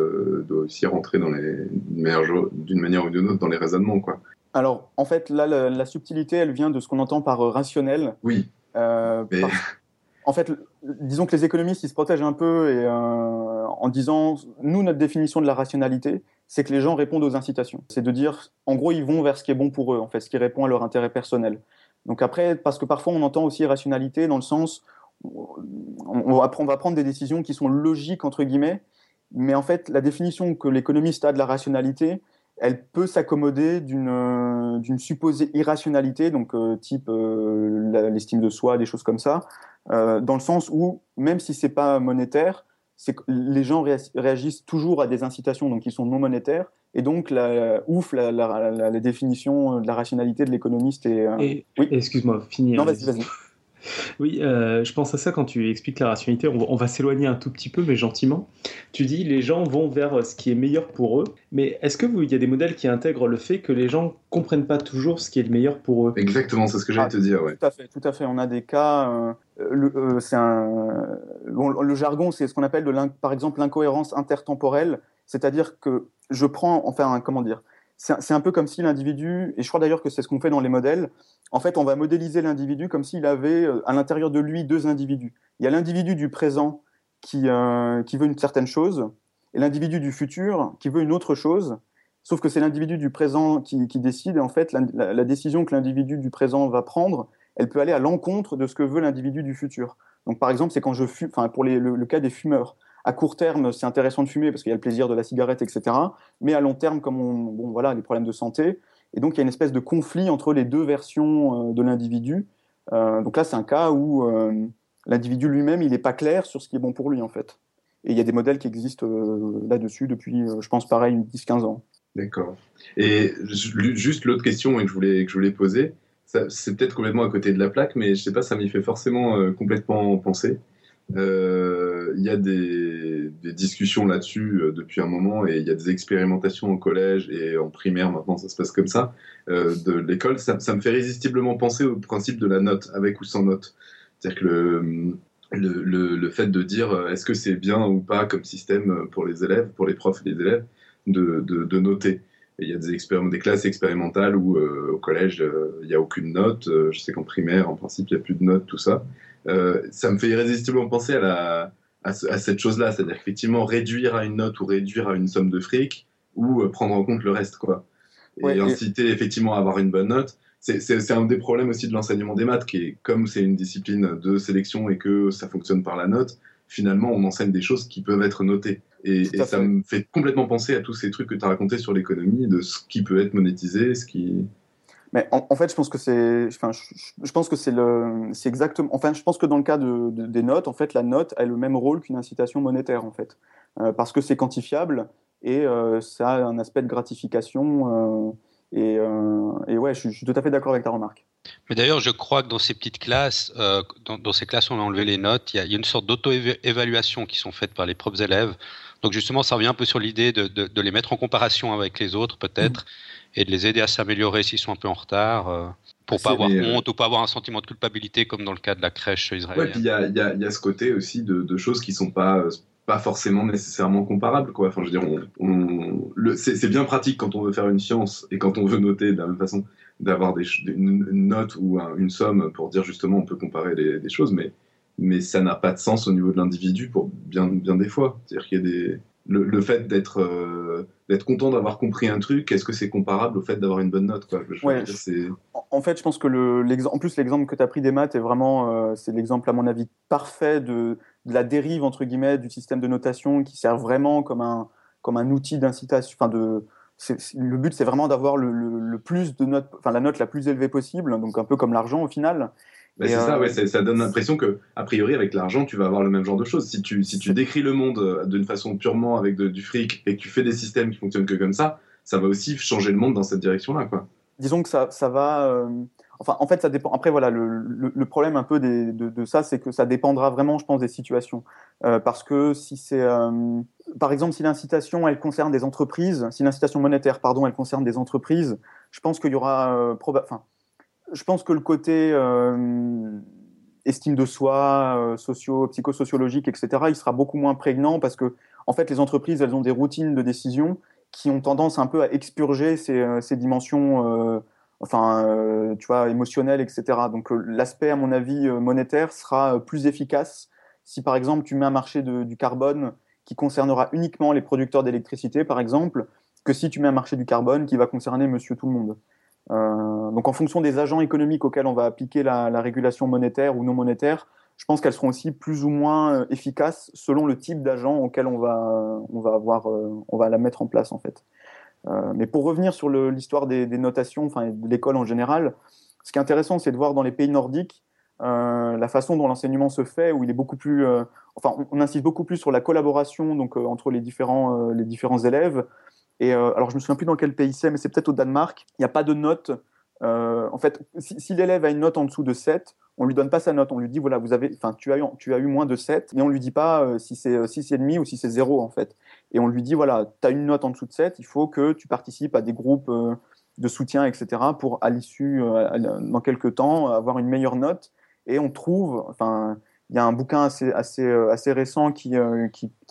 doit aussi rentrer dans les d'une manière ou d'une autre dans les raisonnements quoi. Alors, en fait, là, la, subtilité, elle vient de ce qu'on entend par euh, rationnel. Oui. Euh, en fait, disons que les économistes, ils se protègent un peu et, euh, en disant, nous, notre définition de la rationalité, c'est que les gens répondent aux incitations. C'est de dire, en gros, ils vont vers ce qui est bon pour eux, en fait, ce qui répond à leur intérêt personnel. Donc après, parce que parfois, on entend aussi rationalité dans le sens, on va, on va prendre des décisions qui sont logiques, entre guillemets, mais en fait, la définition que l'économiste a de la rationalité, elle peut s'accommoder d'une euh, supposée irrationalité, donc euh, type euh, l'estime de soi, des choses comme ça, dans le sens où même si c'est pas monétaire, c'est les gens réagissent toujours à des incitations donc qui sont non monétaires et donc la, ouf la, la, définition de la rationalité de l'économiste est oui. excuse-moi fini non vas-y vas-y oui, euh, je pense à ça quand tu expliques la rationalité. On, va s'éloigner un tout petit peu, mais gentiment. Tu dis les gens vont vers ce qui est meilleur pour eux. Mais est-ce que il y a des modèles qui intègrent le fait que les gens comprennent pas toujours ce qui est le meilleur pour eux? Exactement, c'est ce que j'allais te dire. Ouais. Tout à fait, tout à fait. On a des cas. Euh, le, euh, c'est un, le jargon, c'est ce qu'on appelle de par exemple l'incohérence intertemporelle, c'est-à-dire que je prends, enfin, comment dire c'est un peu comme si l'individu, et je crois d'ailleurs que c'est ce qu'on fait dans les modèles, en fait, on va modéliser l'individu comme s'il avait euh, à l'intérieur de lui deux individus. Il y a l'individu du présent qui, euh, qui veut une certaine chose, et l'individu du futur qui veut une autre chose, sauf que c'est l'individu du présent qui, décide, et en fait, la, décision que l'individu du présent va prendre, elle peut aller à l'encontre de ce que veut l'individu du futur. Donc, par exemple, c'est quand je fume, enfin, pour le, cas des fumeurs, à court terme, c'est intéressant de fumer parce qu'il y a le plaisir de la cigarette, etc. Mais à long terme, comme on, bon, voilà, les problèmes de santé, et donc il y a une espèce de conflit entre les deux versions euh, de l'individu. Euh, donc là, c'est un cas où euh, l'individu lui-même, il n'est pas clair sur ce qui est bon pour lui, en fait. Et il y a des modèles qui existent là-dessus depuis, je pense, pareil, 10-15 ans. D'accord. Et juste l'autre question que je voulais, que je voulais poser, c'est peut-être complètement à côté de la plaque, mais je sais pas, ça m'y fait forcément complètement penser. Euh, il y a des, discussions là-dessus euh, depuis un moment et il y a des expérimentations au collège et en primaire maintenant ça se passe comme ça de l'école. Ça, me fait irrésistiblement penser au principe de la note, avec ou sans note. C'est-à-dire que le, le, le, fait de dire est-ce que c'est bien ou pas comme système pour les élèves, pour les profs et les élèves, de, de, noter. Il y a des, des classes expérimentales où euh, au collège, euh, il n'y a aucune note. Euh, je sais qu'en primaire, en principe, il n'y a plus de notes, tout ça. ça me fait irrésistiblement penser à, la, à, cette chose-là. C'est-à-dire qu'effectivement, réduire à une note ou réduire à une somme de fric ou prendre en compte le reste. quoi. Et inciter effectivement à avoir une bonne note. C'est un des problèmes aussi de l'enseignement des maths, qui est comme c'est une discipline de sélection et que ça fonctionne par la note, finalement, on enseigne des choses qui peuvent être notées. Et, ça me fait complètement penser à tous ces trucs que tu as racontés sur l'économie, de ce qui peut être monétisé, ce qui. Mais en, fait, je pense que c'est, enfin, je, pense que c'est le, c'est exactement. Enfin, je pense que dans le cas de, des notes, en fait, la note a le même rôle qu'une incitation monétaire, en fait, euh, parce que c'est quantifiable et euh, ça a un aspect de gratification. Euh, et, et, ouais, je, suis tout à fait d'accord avec ta remarque. Mais d'ailleurs, je crois que dans ces petites classes, dans, dans, ces classes où on a enlevé les notes, il y, a, il y a une sorte d'auto-évaluation qui sont faites par les propres élèves donc justement, ça revient un peu sur l'idée de, les mettre en comparaison avec les autres peut-être mm. et de les aider à s'améliorer s'ils sont un peu en retard. Euh, pour pas avoir euh, honte ou pas avoir un sentiment de culpabilité comme dans le cas de la crèche israélienne. Ouais, puis il y a, ce côté aussi de, choses qui sont pas euh, pas forcément nécessairement comparables quoi. Enfin, je veux dire, c'est bien pratique quand on veut faire une science et quand on veut noter de la même façon d'avoir une, note ou une somme pour dire justement on peut comparer des choses, mais mais ça n'a pas de sens au niveau de l'individu pour bien, bien des fois. C'est-à-dire qu'il y a des... Le, fait d'être euh, d'être content d'avoir compris un truc, est-ce que c'est comparable au fait d'avoir une bonne note quoi? En fait, je pense que le, en plus l'exemple que tu as pris des maths est vraiment euh, c'est l'exemple à mon avis parfait de, de, la dérive entre guillemets du système de notation qui sert vraiment comme un comme un outil d'incitation. Enfin de le but c'est vraiment d'avoir le, le, plus de notes, enfin la note la plus élevée possible, donc un peu comme l'argent au final. Bah, c'est ça, ouais, ça donne l'impression que, a priori, avec l'argent, tu vas avoir le même genre de choses. Si tu, si tu décris le monde euh, d'une façon purement avec du fric et que tu fais des systèmes qui fonctionnent que comme ça, ça va aussi changer le monde dans cette direction-là, quoi. Disons que ça, ça va. Euh, enfin, en fait, ça dépend. Après, voilà, le, le, problème un peu des, de, de, ça, c'est que ça dépendra vraiment, je pense, des situations. Euh, parce que si c'est, par exemple, si l'incitation, elle concerne des entreprises, si l'incitation monétaire, pardon, elle concerne des entreprises, je pense qu'il y aura, enfin, je pense que le côté euh, estime de soi, euh, socio, psychosociologique, etc., il sera beaucoup moins prégnant parce que, en fait, les entreprises, elles ont des routines de décision qui ont tendance un peu à expurger ces, euh, dimensions, enfin, tu vois, émotionnelles, etc. Donc, l'aspect, à mon avis, monétaire sera plus efficace si, par exemple, tu mets un marché du carbone qui concernera uniquement les producteurs d'électricité, par exemple, que si tu mets un marché du carbone qui va concerner monsieur tout le monde. Euh, donc en fonction des agents économiques auxquels on va appliquer la, régulation monétaire ou non monétaire, je pense qu'elles seront aussi plus ou moins euh, efficaces selon le type d'agent auquel on va, on va avoir, euh, on va la mettre en place en fait. mais pour revenir sur l'histoire des, notations, enfin de l'école en général, ce qui est intéressant, c'est de voir dans les pays nordiques la façon dont l'enseignement se fait, où il est beaucoup plus, enfin, on, insiste beaucoup plus sur la collaboration donc entre les différents, les différents élèves, et euh, alors, je me souviens plus dans quel pays c'est, mais c'est peut-être au Danemark. Il n'y a pas de note. Euh, en fait, si, l'élève a une note en dessous de 7, on lui donne pas sa note. On lui dit, voilà, vous avez, tu as eu, tu as eu moins de 7, mais on lui dit pas euh, si c'est 6,5 ou si c'est 0, en fait. Et on lui dit, voilà, tu as une note en dessous de 7, il faut que tu participes à des groupes de soutien, etc., pour, à l'issue, dans quelques temps, avoir une meilleure note. Et on trouve, enfin, il y a un bouquin assez, euh, récent qui, euh,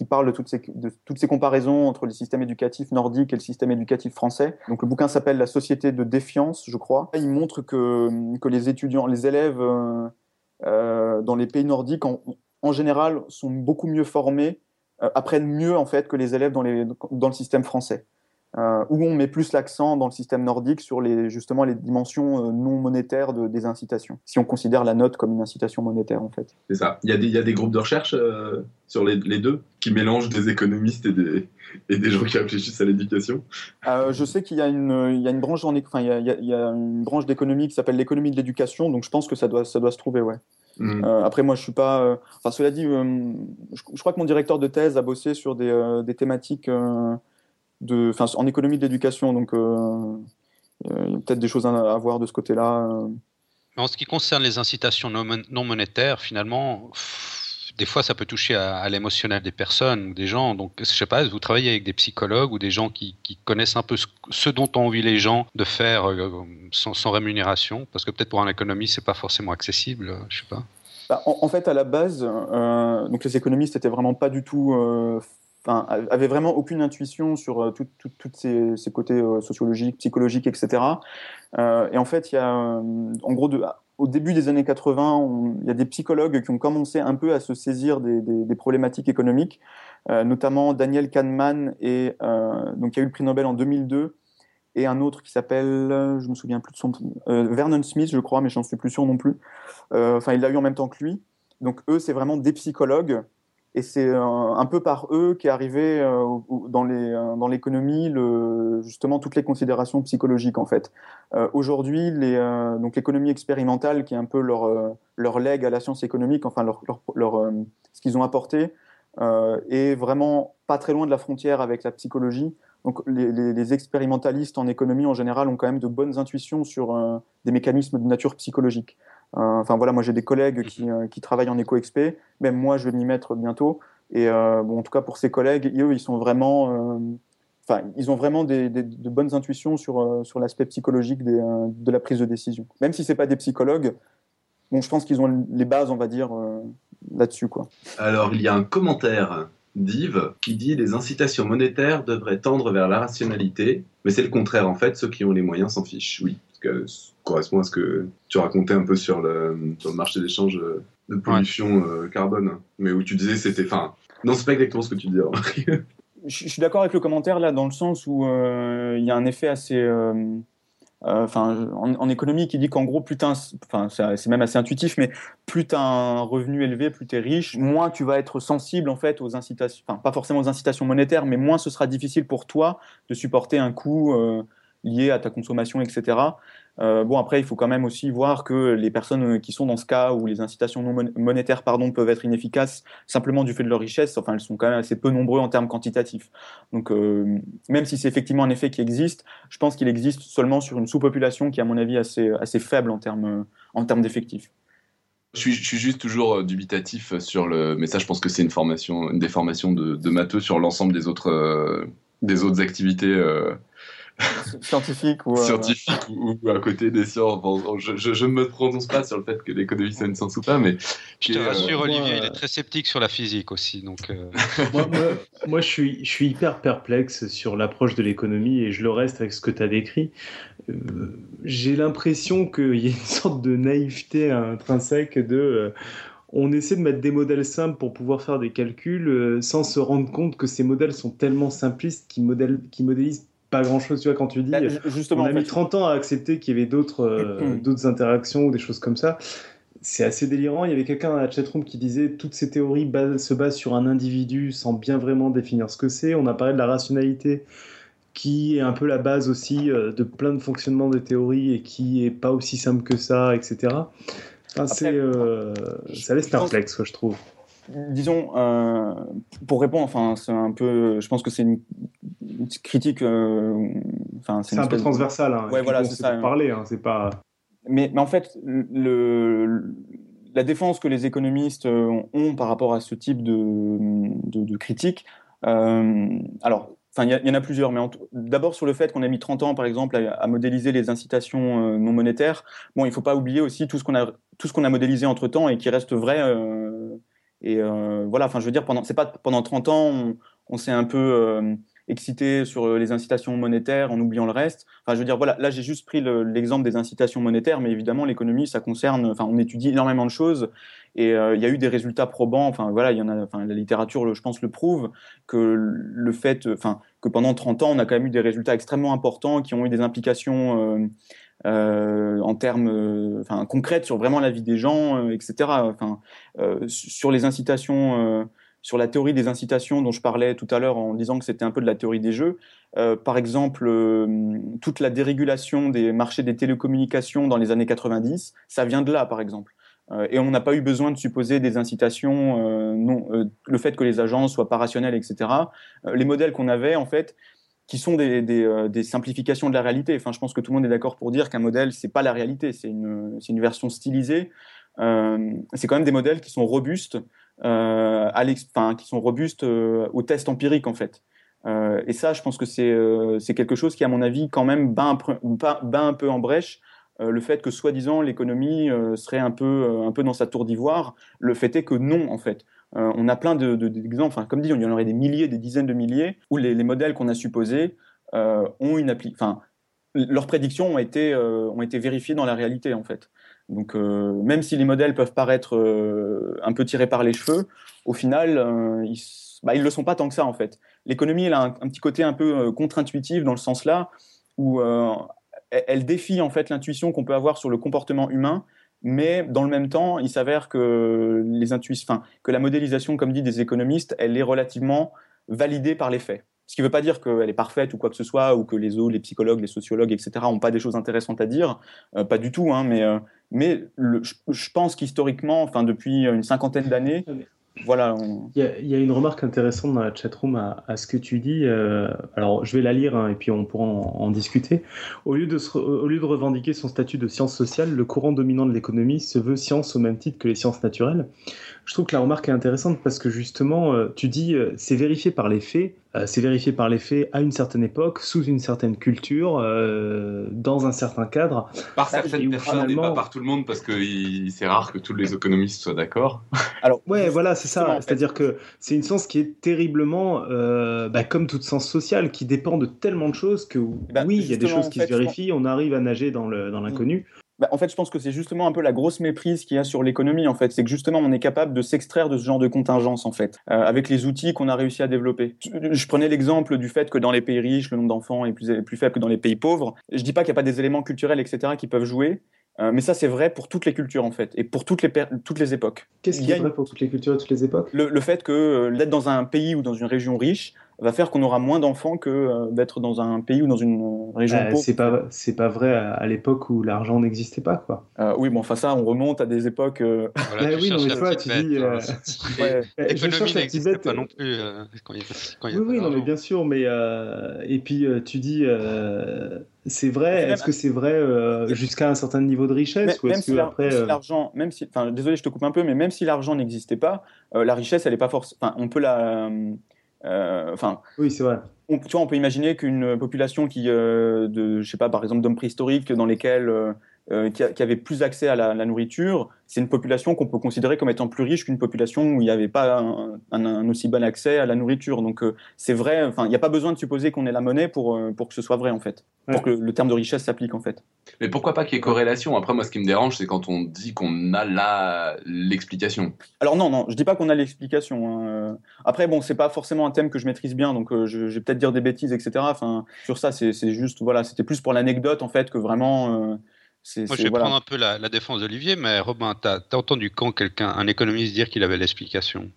parle de toutes, ces, comparaisons entre le système éducatif nordique et le système éducatif français. Donc le bouquin s'appelle La société de défiance, je crois. Il montre que, les étudiants, les élèves euh, dans les pays nordiques, en, général, sont beaucoup mieux formés, apprennent mieux en fait que les élèves dans le système français. Euh, où on met plus l'accent dans le système nordique sur les, justement les dimensions euh, non monétaires de, des incitations, si on considère la note comme une incitation monétaire en fait. C'est ça. Il y, a des, il y a des groupes de recherche euh, sur les, les, deux qui mélangent des économistes et des, et des gens qui réfléchissent à l'éducation. je sais qu'il y a une, il y a une branche en, enfin, il y a, il y a une branche d'économie qui s'appelle l'économie de l'éducation, donc je pense que ça doit, ça doit se trouver, ouais. Mmh. après, moi, je suis pas. Enfin, cela dit, je, je, crois que mon directeur de thèse a bossé sur des, des thématiques de, en économie de l'éducation. Donc, il y a peut-être des choses à, voir de ce côté-là. En ce qui concerne les incitations non monétaires, finalement, des fois, ça peut toucher à, l'émotionnel des personnes ou des gens. Donc, je sais pas, vous travaillez avec des psychologues ou des gens qui, connaissent un peu ce, dont ont envie les gens de faire euh, sans, rémunération, parce que peut-être pour un économiste, c'est pas forcément accessible. Je sais pas. Bah, en, fait, à la base, euh, donc les économistes étaient vraiment pas du tout euh, Enfin, avait vraiment aucune intuition sur tous ces, côtés sociologiques, psychologiques, etc. et en fait, il y a, en gros, au début des années 80, il y a des psychologues qui ont commencé un peu à se saisir des, problématiques économiques, euh, notamment Daniel Kahneman, et, euh, donc, qui a eu le prix Nobel en 2002, et un autre qui s'appelle, je me souviens plus de son euh, Vernon Smith, je crois, mais je n'en suis plus sûr non plus. Enfin, il l'a eu en même temps que lui. Donc, eux, c'est vraiment des psychologues et c'est euh, un peu par eux qu'est arrivé euh, euh, dans l'économie justement toutes les considérations psychologiques en fait. Aujourd'hui, donc l'économie expérimentale qui est un peu leur leur legs à la science économique, enfin leur, ce qu'ils ont apporté est vraiment pas très loin de la frontière avec la psychologie. Donc les, expérimentalistes en économie en général ont quand même de bonnes intuitions sur des mécanismes de nature psychologique. Euh, enfin voilà, moi j'ai des collègues qui, euh, qui, travaillent en éco-expé, même moi je vais m'y mettre bientôt. Et euh, bon, en tout cas pour ces collègues, eux ils sont vraiment, enfin ils ont vraiment des, de bonnes intuitions sur sur l'aspect psychologique des, de la prise de décision. Même si c'est pas des psychologues, bon je pense qu'ils ont les bases, on va dire là-dessus quoi. Alors il y a un commentaire d'Yves qui dit les incitations monétaires devraient tendre vers la rationalité, mais c'est le contraire en fait, ceux qui ont les moyens s'en fichent. Oui, que correspond à ce que tu racontais un peu sur le, marché d'échange de pollution euh, carbone, mais où tu disais c'était. Enfin, non, c'est pas exactement ce que tu dis. je, suis d'accord avec le commentaire là, dans le sens où euh, il y a un effet assez. Euh, enfin, en, économie qui dit qu'en gros, plus enfin, c'est même assez intuitif, mais plus tu as un revenu élevé, plus tu es riche, moins tu vas être sensible en fait aux incitations, enfin, pas forcément aux incitations monétaires, mais moins ce sera difficile pour toi de supporter un coût lié à ta consommation, etc. Euh, bon, après, il faut quand même aussi voir que les personnes qui sont dans ce cas où les incitations non monétaires pardon, peuvent être inefficaces simplement du fait de leur richesse, enfin, elles sont quand même assez peu nombreux en termes quantitatifs. Donc, euh, même si c'est effectivement un effet qui existe, je pense qu'il existe seulement sur une sous-population qui est, à mon avis, assez, assez faible en termes, en termes d'effectifs. Je suis, juste toujours euh, dubitatif sur le. Mais ça, je pense que c'est une formation, une déformation de, de sur l'ensemble des autres, des autres activités scientifique ou, euh, scientifique ou, à côté des sciences. je, ne me prononce pas sur le fait que l'économie c'est une science ou pas, mais je te rassure, euh, Olivier, il est très sceptique sur la physique aussi. Donc, euh. moi, je, suis, je suis hyper perplexe sur l'approche de l'économie et je le reste avec ce que tu as décrit. J'ai l'impression qu'il y a une sorte de naïveté intrinsèque de on essaie de mettre des modèles simples pour pouvoir faire des calculs sans se rendre compte que ces modèles sont tellement simplistes qu'ils modélisent pas grand chose, tu vois, quand tu dis. Bah, justement, on a mis 30 ans à accepter qu'il y avait d'autres euh, d'autres interactions ou des choses comme ça. C'est assez délirant. Il y avait quelqu'un dans la chatroom qui disait toutes ces théories se basent sur un individu sans bien vraiment définir ce que c'est. On a parlé de la rationalité qui est un peu la base aussi euh, de plein de fonctionnements des théories et qui est pas aussi simple que ça, etc. Enfin, c'est, euh, ça laisse perplexe, je trouve disons, euh, pour répondre, enfin, c'est un peu, je pense que c'est une, critique. Euh, enfin, c'est un peu transversal. Hein, ouais, voilà, c'est ça. Parler, hein, c'est pas. Mais, mais, en fait, le, la défense que les économistes ont par rapport à ce type de, de, de critique, euh, alors, Enfin, il y, en a plusieurs, mais d'abord sur le fait qu'on a mis 30 ans, par exemple, à, modéliser les incitations non monétaires. Bon, il ne faut pas oublier aussi tout ce qu'on a, tout ce qu'on a modélisé entre temps et qui reste vrai et euh, voilà, enfin, je veux dire, pendant, c'est pas pendant 30 ans, on, s'est un peu euh, excité sur les incitations monétaires en oubliant le reste. Enfin, je veux dire, voilà, là, j'ai juste pris l'exemple des incitations monétaires, mais évidemment, l'économie, ça concerne, enfin, on étudie énormément de choses et euh, il y a eu des résultats probants. Enfin, voilà, il y en a, enfin, la littérature, je pense, le prouve que le fait, enfin, que pendant 30 ans, on a quand même eu des résultats extrêmement importants qui ont eu des implications euh, en termes euh, concrètes sur vraiment la vie des gens, euh, etc. Enfin, sur les incitations sur la théorie des incitations dont je parlais tout à l'heure en disant que c'était un peu de la théorie des jeux. par exemple, toute la dérégulation des marchés des télécommunications dans les années 90, ça vient de là, par exemple. et on n'a pas eu besoin de supposer des incitations, non, le fait que les agences soient pas rationnelles, etc. les modèles qu'on avait, en fait, qui sont des, des, simplifications de la réalité. Enfin, je pense que tout le monde est d'accord pour dire qu'un modèle, c'est pas la réalité, c'est une, version stylisée. c'est quand même des modèles qui sont robustes, à enfin, qui sont robustes aux tests empiriques en fait. Euh, et ça, je pense que euh, c'est quelque chose qui, à mon avis, quand même bat un, peu, en brèche euh, le fait que, soi-disant, l'économie serait un peu dans sa tour d'ivoire. Le fait est que non, en fait. On a plein d'exemples, de, enfin, comme dit, il y en aurait des milliers, des dizaines de milliers, où les, les modèles qu'on a supposés ont une appli enfin, leurs prédictions ont été, ont été vérifiées dans la réalité, en fait. Donc, même si les modèles peuvent paraître un peu tirés par les cheveux, au final, ils bah, ne le sont pas tant que ça en fait. L'économie, elle a un, petit côté un peu euh, contre-intuitif dans le sens là où euh, elle défie en fait l'intuition qu'on peut avoir sur le comportement humain, mais dans le même temps, il s'avère que les enfin, que la modélisation, comme dit des économistes, elle est relativement validée par les faits. Ce qui ne veut pas dire qu'elle est parfaite ou quoi que ce soit, ou que les os, les psychologues, les sociologues, etc., n'ont pas des choses intéressantes à dire. Euh, pas du tout, hein, mais, mais je, je, pense qu'historiquement, enfin, depuis une cinquantaine d'années, voilà. Il, y a, une remarque intéressante dans la chatroom à, à ce que tu dis. Euh, alors, je vais la lire hein, et puis on pourra en, discuter. Au lieu, de revendiquer son statut de science sociale, le courant dominant de l'économie se veut science au même titre que les sciences naturelles. Je trouve que la remarque est intéressante parce que justement, euh, tu dis, euh, c'est vérifié par les faits, c'est vérifié par les faits à une certaine époque, sous une certaine culture, dans un certain cadre. Par certaines personnes et pas par tout le monde parce que c'est rare que tous les économistes soient d'accord. Alors, ouais, voilà, c'est ça. C'est-à-dire que c'est une science qui est terriblement, bah, comme toute science sociale, qui dépend de tellement de choses que eh ben, oui, il y a des choses qui se vérifient, on arrive à nager dans l'inconnu. Bah, en fait, je pense que c'est justement un peu la grosse méprise qu'il y a sur l'économie. En fait, c'est que justement, on est capable de s'extraire de ce genre de contingence, en fait, euh, avec les outils qu'on a réussi à développer. Je, prenais l'exemple du fait que dans les pays riches, le nombre d'enfants est plus, plus faible que dans les pays pauvres. Je dis pas qu'il n'y a pas des éléments culturels, etc., qui peuvent jouer. Euh, mais ça, c'est vrai pour toutes les cultures, en fait, et pour toutes les, toutes les époques. Qu'est-ce qui est vrai pour toutes les cultures et toutes les époques? Le, le, fait que euh, d'être dans un pays ou dans une région riche, va faire qu'on aura moins d'enfants que euh, d'être dans un pays ou dans une euh, région euh, pauvre. C'est pas c'est pas vrai à, l'époque où l'argent n'existait pas quoi. oui bon enfin ça on remonte à des époques. Voilà, oui non mais toi tu dis. Hein, ouais. L'économie n'existait pas non plus quand il, quand il y a Oui oui non mais bien sûr mais et puis tu dis c'est vrai est-ce que c'est vrai jusqu'à un certain niveau de richesse ou est-ce que après l'argent même si enfin désolé je te coupe un peu mais même si l'argent n'existait pas la richesse elle est pas force enfin on peut la euh, enfin, oui, c'est vrai. On, tu vois, on peut imaginer qu'une population qui, euh, de, je sais pas, par exemple, d'hommes préhistoriques dans lesquels euh, qui, avait plus accès à la, nourriture, c'est une population qu'on peut considérer comme étant plus riche qu'une population où il n'y avait pas un, aussi bon accès à la nourriture. Donc euh, c'est vrai, enfin il n'y a pas besoin de supposer qu'on ait la monnaie pour, euh, pour que ce soit vrai en fait, pour que le, terme de richesse s'applique en fait. Mais pourquoi pas qu'il y ait corrélation? Après moi ce qui me dérange c'est quand on dit qu'on a la l'explication. Alors non non, je dis pas qu'on a l'explication. Hein. Après bon c'est pas forcément un thème que je maîtrise bien donc je, vais peut-être dire des bêtises etc. Enfin sur ça c'est juste voilà c'était plus pour l'anecdote en fait que vraiment moi, je vais prendre un peu la, défense d'Olivier, mais Robin, tu as, entendu quand quelqu'un, un économiste, dire qu'il avait l'explication?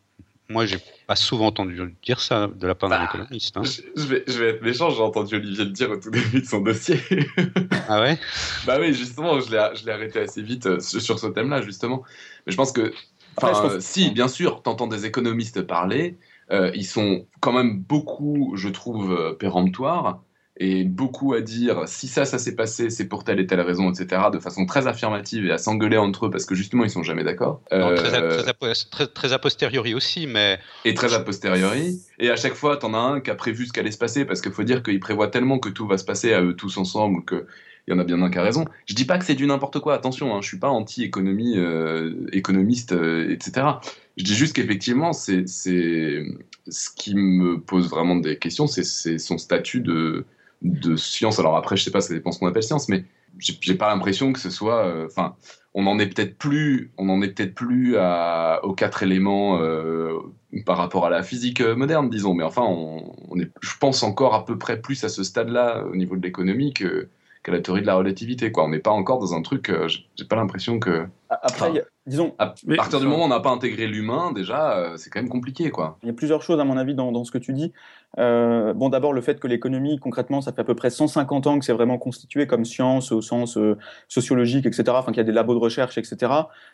Moi, j'ai pas souvent entendu dire ça de la part d'un bah, économiste. Hein. Je, vais, je, vais, être méchant, j'ai entendu Olivier le dire au tout début de son dossier. ah ouais? Bah oui, justement, je l'ai arrêté assez vite euh, sur ce thème-là, justement. Mais je pense que. Enfin, si, bien sûr, tu entends des économistes parler, euh, ils sont quand même beaucoup, je trouve, euh, péremptoires et beaucoup à dire si ça, ça s'est passé, c'est pour telle et telle raison, etc., de façon très affirmative et à s'engueuler entre eux parce que justement ils sont jamais d'accord. Euh, très, très, a posteriori aussi, mais. Et très a posteriori. Et à chaque fois, t'en as un qui a prévu ce qu'allait se passer parce qu'il faut dire qu'il prévoit tellement que tout va se passer à eux tous ensemble que. Il y en a bien un qui a raison. Je dis pas que c'est du n'importe quoi, attention, hein, je suis pas anti-économie, euh, économiste, euh, etc. Je dis juste qu'effectivement, c'est ce qui me pose vraiment des questions, c'est son statut de, de science. Alors après, je sais pas, ça dépend ce qu'on appelle science, mais j'ai pas l'impression que ce soit. Euh, enfin, on en est peut-être plus, on en est peut-être plus à, aux quatre éléments euh, par rapport à la physique euh, moderne, disons. Mais enfin, on, est, je pense encore à peu près plus à ce stade-là au niveau de l'économie que qu'à la théorie de la relativité. Quoi. On n'est pas encore dans un truc. j'ai pas l'impression que. Après, disons. À partir du moment où on n'a pas intégré l'humain, déjà, euh, c'est quand même compliqué, quoi. Il y a plusieurs choses, à mon avis, dans, ce que tu dis. Euh, bon, d'abord, le fait que l'économie, concrètement, ça fait à peu près 150 ans que c'est vraiment constitué comme science au sens euh, sociologique, etc. Enfin, qu'il y a des labos de recherche, etc.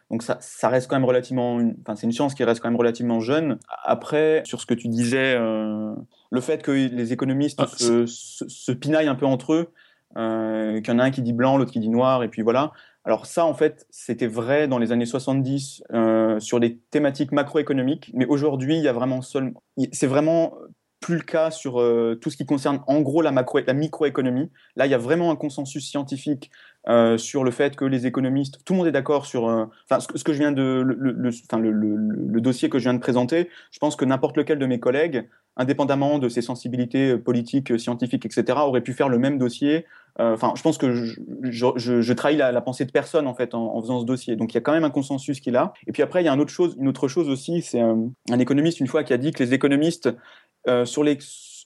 Donc, ça, ça reste quand même relativement. Enfin, c'est une science qui reste quand même relativement jeune. Après, sur ce que tu disais, le fait que les économistes ah, se, se, pinaillent un peu entre eux, qu'il y en a un qui dit blanc, l'autre qui dit noir, et puis voilà. Alors ça, en fait, c'était vrai dans les années 70 euh, sur des thématiques macroéconomiques, mais aujourd'hui, il y a vraiment seulement, c'est vraiment plus le cas sur euh, tout ce qui concerne en gros la, macro, la microéconomie. Là, il y a vraiment un consensus scientifique euh, sur le fait que les économistes, tout le monde est d'accord sur, enfin, ce, que je viens de, le, le, dossier que je viens de présenter. Je pense que n'importe lequel de mes collègues, indépendamment de ses sensibilités politiques, scientifiques, etc., aurait pu faire le même dossier euh, enfin, je pense que je, trahis la, pensée de personne en fait en, faisant ce dossier. Donc il y a quand même un consensus qu'il a. Et puis après, il y a une autre chose, une autre chose aussi, c'est un, économiste une fois qui a dit que les économistes euh, sur les,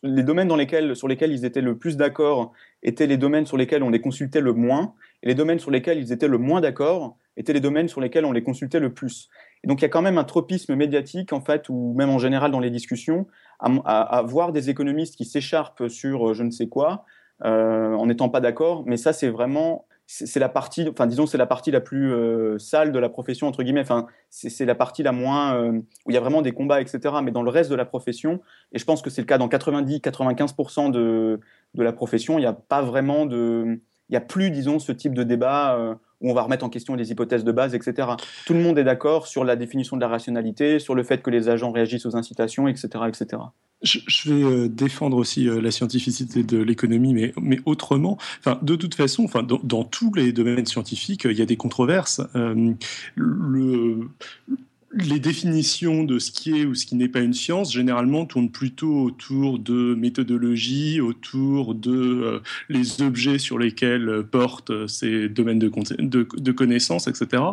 les domaines dans lesquels, sur lesquels ils étaient le plus d'accord étaient les domaines sur lesquels on les consultait le moins, et les domaines sur lesquels ils étaient le moins d'accord étaient les domaines sur lesquels on les consultait le plus. Et donc il y a quand même un tropisme médiatique en fait, ou même en général dans les discussions, à, voir des économistes qui s'écharpent sur euh, je ne sais quoi, euh, en n'étant pas d'accord. Mais ça, c'est vraiment c'est la partie, enfin disons, c'est la partie la plus euh, sale de la profession entre guillemets. Enfin, c'est la partie la moins euh, où il y a vraiment des combats, etc. Mais dans le reste de la profession, et je pense que c'est le cas dans 90-95% de, de la profession, il n'y a pas vraiment de, il n'y a plus, disons, ce type de débat où on va remettre en question les hypothèses de base, etc. Tout le monde est d'accord sur la définition de la rationalité, sur le fait que les agents réagissent aux incitations, etc., etc. Je, vais euh, défendre aussi euh, la scientificité de l'économie, mais, autrement. Enfin, de toute façon, enfin, dans, tous les domaines scientifiques, il y a des controverses. Euh, le, les définitions de ce qui est ou ce qui n'est pas une science, généralement, tournent plutôt autour de méthodologie, autour de euh, les objets sur lesquels euh, portent euh, ces domaines de, de, connaissances, etc.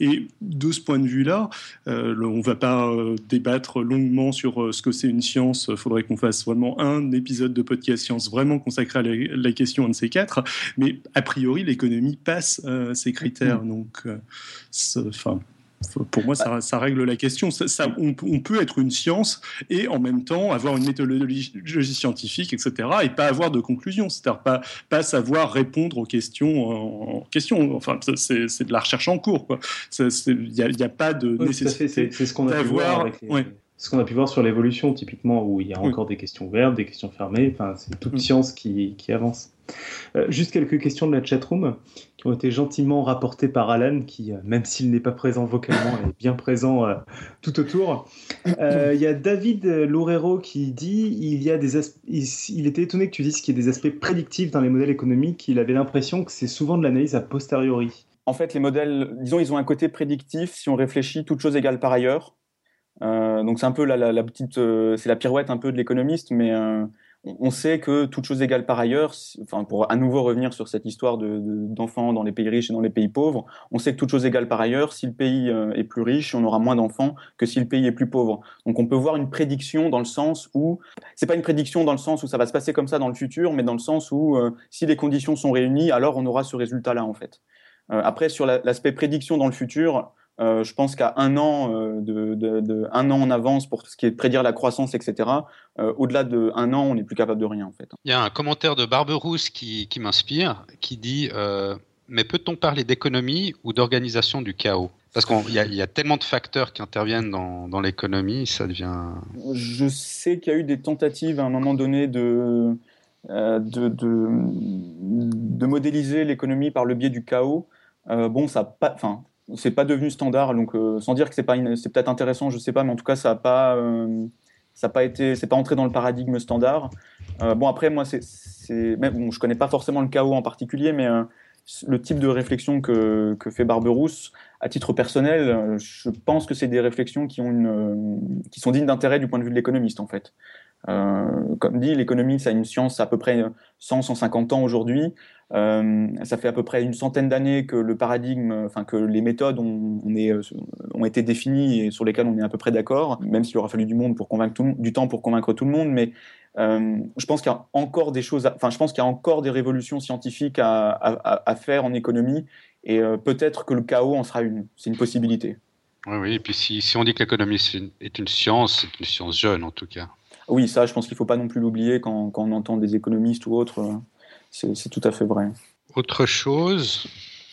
Et de ce point de vue-là, on ne va pas débattre longuement sur ce que c'est une science. Il faudrait qu'on fasse vraiment un épisode de podcast science vraiment consacré à la, question de ces quatre. Mais a priori, l'économie passe ces critères. Mm. Donc, enfin pour moi, ça, ça, règle la question. Ça, on, peut être une science et en même temps avoir une méthodologie scientifique, etc., et pas avoir de conclusion. C'est-à-dire pas, pas savoir répondre aux questions en question. Enfin, c'est de la recherche en cours. Il n'y a, a, pas de nécessité C'est ce qu'on a voir ce qu'on a pu voir sur l'évolution, typiquement, où il y a encore des questions ouvertes, des questions fermées. Enfin, c'est toute science qui, qui avance. Euh, juste quelques questions de la chatroom qui ont été gentiment rapportées par Alan, qui, euh, même s'il n'est pas présent vocalement, est bien présent euh, tout autour. Il y a David Loureiro qui dit il, y a des il, était étonné que tu dises qu'il y a des aspects prédictifs dans les modèles économiques. Il avait l'impression que c'est souvent de l'analyse a posteriori. En fait, les modèles, disons, ils ont un côté prédictif si on réfléchit toute chose égale par ailleurs. Euh, donc c'est un peu la, petite, euh, c'est la pirouette un peu de l'économiste, mais euh, on sait que toute chose égale par ailleurs, enfin pour à nouveau revenir sur cette histoire d'enfants dans les pays riches et dans les pays pauvres, on sait que toute chose égale par ailleurs, si le pays est plus riche, on aura moins d'enfants que si le pays est plus pauvre. Donc on peut voir une prédiction dans le sens où c'est pas une prédiction dans le sens où ça va se passer comme ça dans le futur, mais dans le sens où si les conditions sont réunies, alors on aura ce résultat-là en fait. après sur l'aspect prédiction dans le futur, euh, je pense qu'à un an euh, de, un an en avance pour ce qui est de prédire la croissance, etc. Euh, au-delà de un an, on n'est plus capable de rien en fait. Il y a un commentaire de Barberousse qui, qui m'inspire, qui dit mais peut-on parler d'économie ou d'organisation du chaos? Parce qu'il y, y, a tellement de facteurs qui interviennent dans, dans l'économie, ça devient. Je sais qu'il y a eu des tentatives à un moment donné de, de, modéliser l'économie par le biais du chaos. bon, ça pas, enfin, c'est pas devenu standard, donc euh, sans dire que c'est pas c'est peut-être intéressant, je sais pas, mais en tout cas ça a pas euh, ça a pas été c'est pas entré dans le paradigme standard. Euh, bon après moi c'est bon, je connais pas forcément le chaos en particulier, mais le type de réflexion que, que fait Barberousse, à titre personnel, je pense que c'est des réflexions qui ont une qui sont dignes d'intérêt du point de vue de l'économiste en fait. comme dit, l'économie, c'est une science à peu près 100-150 ans aujourd'hui. Euh, ça fait à peu près une centaine d'années que le paradigme, enfin que les méthodes ont, on est, ont été définies et sur lesquelles on est à peu près d'accord, même s'il aura fallu du monde pour convaincre tout, du temps pour convaincre tout le monde. Mais euh, je pense qu'il y a encore des choses, enfin je pense qu'il y a encore des révolutions scientifiques à, à, à, faire en économie Et peut-être que le chaos en sera une. C'est une possibilité. Oui, oui. Et puis si, si on dit que l'économie est une science, c'est une science jeune en tout cas. Oui, ça, je pense qu'il ne faut pas non plus l'oublier quand, quand, on entend des économistes ou autres. C'est tout à fait vrai. Autre chose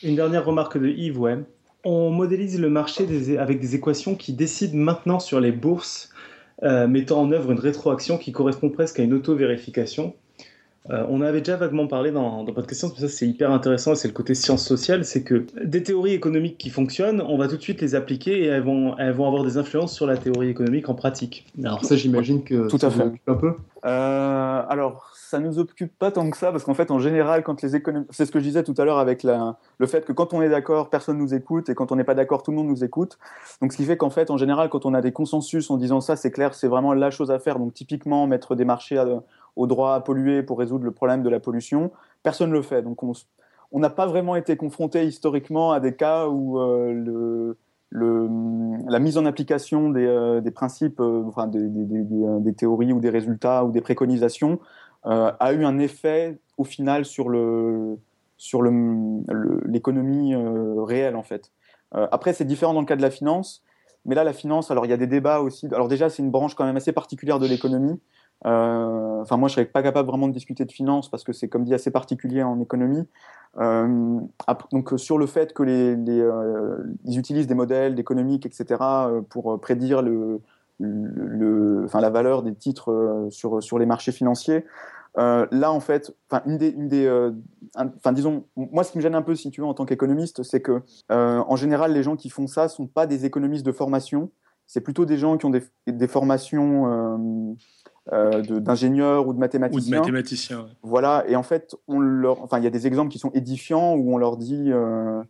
Une dernière remarque de Yves, ouais. On modélise le marché avec des équations qui décident maintenant sur les bourses, euh, mettant en œuvre une rétroaction qui correspond presque à une auto-vérification. Euh, on avait déjà vaguement parlé dans, dans question, mais ça c'est hyper intéressant, c'est le côté science sociale, c'est que des théories économiques qui fonctionnent, on va tout de suite les appliquer et elles vont, elles vont avoir des influences sur la théorie économique en pratique. Alors ça j'imagine que tout à fait. un peu. Euh, alors ça nous occupe pas tant que ça parce qu'en fait en général quand les économies, c'est ce que je disais tout à l'heure avec le fait que quand on est d'accord personne nous écoute et quand on n'est pas d'accord tout le monde nous écoute. Donc ce qui fait qu'en fait en général quand on a des consensus en disant ça c'est clair c'est vraiment la chose à faire donc typiquement mettre des marchés au droit à polluer pour résoudre le problème de la pollution. Personne ne le fait. Donc on n'a pas vraiment été confronté historiquement à des cas où euh, le, la mise en application des, euh, principes, euh, enfin, des, théories ou des résultats ou des préconisations a eu un effet au final sur l'économie réelle en fait. après c'est différent dans le cas de la finance, mais là la finance, alors il y a des débats aussi. Alors déjà c'est une branche quand même assez particulière de l'économie. Euh, enfin, moi, je serais pas capable vraiment de discuter de finance parce que c'est, comme dit, assez particulier en économie. Euh, donc, sur le fait que les, euh, ils utilisent des modèles économiques, etc., pour prédire le, la valeur des titres sur, sur les marchés financiers. là, en fait, une des, une des enfin, disons, moi, ce qui me gêne un peu, si tu veux, en tant qu'économiste, c'est que, en général, les gens qui font ça sont pas des économistes de formation. C'est plutôt des gens qui ont des, des formations euh, d'ingénieurs ou de mathématiciens. Ou de mathématiciens. Voilà, et en fait, on leur, enfin, il y a des exemples qui sont édifiants où on leur dit, euh,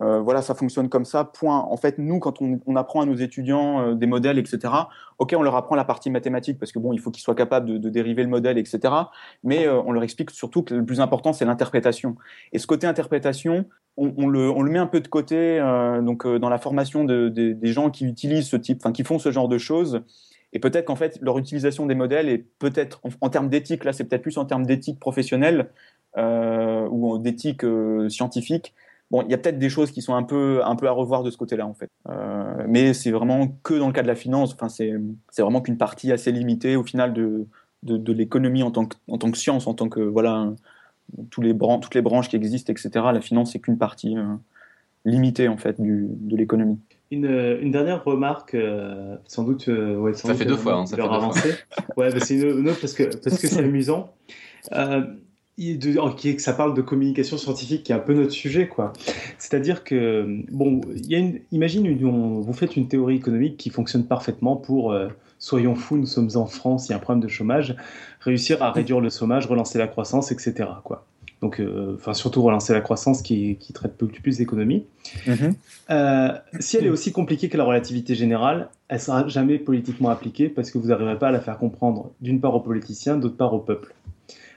euh, voilà, ça fonctionne comme ça. Point. En fait, nous, quand on, on apprend à nos étudiants des modèles, etc. Ok, on leur apprend la partie mathématique parce que bon, il faut qu'ils soient capables de, de, dériver le modèle, etc. Mais on leur explique surtout que le plus important, c'est l'interprétation. Et ce côté interprétation, on, on, le, on, le, met un peu de côté. donc, dans la formation de, de, des gens qui utilisent ce type, enfin, qui font ce genre de choses. Et peut-être qu'en fait, leur utilisation des modèles est peut-être, en, termes d'éthique, là c'est peut-être plus en termes d'éthique professionnelle euh, ou d'éthique euh, scientifique. Bon, il y a peut-être des choses qui sont un peu, un peu à revoir de ce côté-là, en fait. Euh, mais c'est vraiment que dans le cas de la finance, enfin, c'est vraiment qu'une partie assez limitée, au final, de, de, l'économie en, tant que, en tant que science, en tant que, voilà, tous les toutes les branches qui existent, etc. La finance, c'est qu'une partie euh, limitée, en fait, du, de l'économie. Une, une, dernière remarque, euh, sans doute. Euh, ouais, sans ça, fait deux fois, hein, ça fait deux fois. ouais, bah, c'est une, autre parce que parce que c'est amusant. Euh, de, qui, que ça parle de communication scientifique, qui est un peu notre sujet, quoi. C'est-à-dire que, bon, il y a une, imagine, une, vous faites une théorie économique qui fonctionne parfaitement pour, euh, soyons fous, nous sommes en France, il y a un problème de chômage, réussir à réduire le chômage, relancer la croissance, etc., quoi donc euh, enfin surtout relancer la croissance qui, qui traite beaucoup plus d'économie. Mhm. Euh, si elle est aussi compliquée que la relativité générale, elle sera jamais politiquement appliquée parce que vous n'arriverez pas à la faire comprendre d'une part aux politiciens, d'autre part au peuple.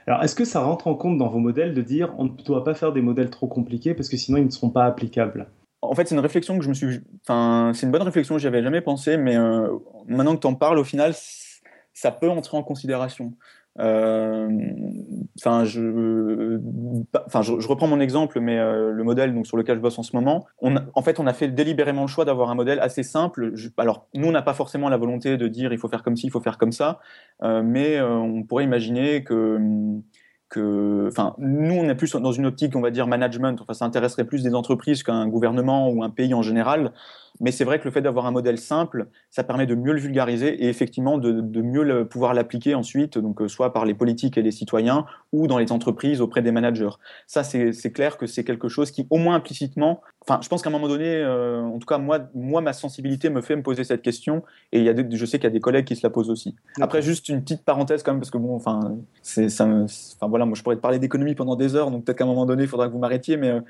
Alors est-ce que ça rentre en compte dans vos modèles de dire on ne doit pas faire des modèles trop compliqués parce que sinon ils ne seront pas applicables? En fait, c'est une réflexion que je me suis. Enfin, c'est une bonne réflexion, j'y avais jamais pensé, mais euh, maintenant que tu en parles, au final, ça peut entrer en considération. Euh, enfin, je, enfin, je, reprends mon exemple, mais euh, le modèle donc sur lequel je bosse en ce moment, on en fait, on a fait délibérément le choix d'avoir un modèle assez simple. alors, nous, on n'a pas forcément la volonté de dire il faut faire comme ci, il faut faire comme ça, euh, mais on pourrait imaginer que enfin, nous, on est plus dans une optique, on va dire, management. Enfin, ça intéresserait plus des entreprises qu'un gouvernement ou un pays en général. Mais c'est vrai que le fait d'avoir un modèle simple, ça permet de mieux le vulgariser et effectivement de, mieux pouvoir l'appliquer ensuite, donc euh, soit par les politiques et les citoyens ou dans les entreprises auprès des managers. Ça, c'est clair que c'est quelque chose qui, au moins implicitement, enfin, je pense qu'à un moment donné, euh, en tout cas, moi, moi, ma sensibilité me fait me poser cette question et il y a je sais qu'il y a des collègues qui se la posent aussi. Après, juste une petite parenthèse quand même, parce que bon, enfin, c'est, enfin voilà, moi, je pourrais te parler d'économie pendant des heures, donc peut-être qu'à un moment donné, il faudra que vous m'arrêtiez, mais euh,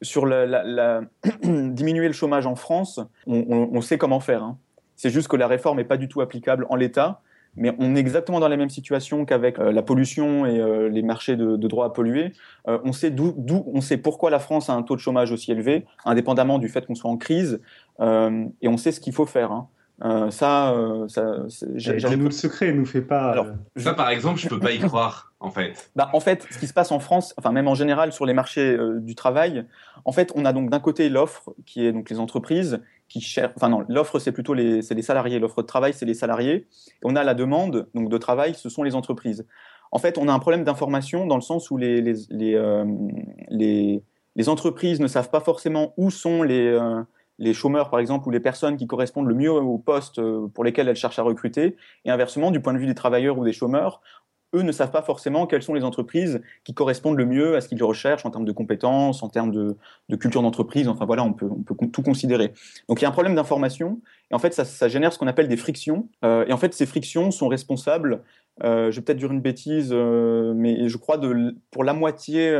sur la, diminuer le chômage en France, on, sait comment faire. Hein. C'est juste que la réforme n'est pas du tout applicable en l'état, mais on est exactement dans la même situation qu'avec euh, la pollution et euh, les marchés de, droits à polluer. Euh, on sait d'où, on sait pourquoi la France a un taux de chômage aussi élevé, indépendamment du fait qu'on soit en crise, et on sait ce qu'il faut faire. Hein. Euh, ça, euh, ça j'avais nous le secret, nous fait pas. Alors, ça, par exemple, je peux pas y croire, en fait. Bah, en fait, ce qui se passe en France, enfin même en général sur les marchés du travail, en fait, on a donc d'un côté l'offre, qui est donc les entreprises l'offre c'est plutôt les, salariés. L'offre de travail c'est les salariés. On a la demande donc de travail, ce sont les entreprises. En fait, on a un problème d'information dans le sens où les les entreprises ne savent pas forcément où sont les les chômeurs, par exemple, ou les personnes qui correspondent le mieux aux postes euh, pour lesquels elles cherchent à recruter. Et inversement, du point de vue des travailleurs ou des chômeurs, eux ne savent pas forcément quelles sont les entreprises qui correspondent le mieux à ce qu'ils recherchent en termes de compétences, en termes de, culture d'entreprise. Enfin voilà, on peut, tout considérer. Donc il y a un problème d'information. Et en fait, ça, génère ce qu'on appelle des frictions. Euh, et en fait, ces frictions sont responsables, euh, je vais peut-être dire une bêtise, mais je crois de, pour la moitié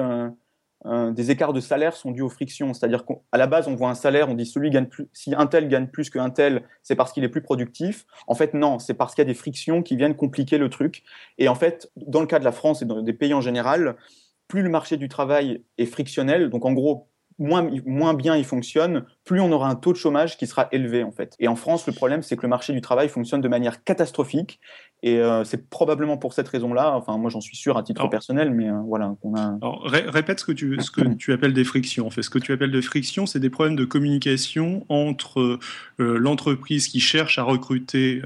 euh, des écarts de salaire sont dus aux frictions. C'est-à-dire qu'à la base, on voit un salaire, on dit celui gagne plus, si un tel gagne plus qu'un tel, c'est parce qu'il est plus productif. En fait, non, c'est parce qu'il y a des frictions qui viennent compliquer le truc. Et en fait, dans le cas de la France et dans des pays en général, plus le marché du travail est frictionnel, donc en gros, moins, moins bien il fonctionne, plus on aura un taux de chômage qui sera élevé en fait. Et en France, le problème, c'est que le marché du travail fonctionne de manière catastrophique. Et euh, c'est probablement pour cette raison-là, enfin moi j'en suis sûr à titre personnel, mais euh, voilà. On a... Alors, répète ce que, tu, ce que tu appelles des frictions. En fait, ce que tu appelles des frictions, c'est des problèmes de communication entre euh, l'entreprise qui cherche à recruter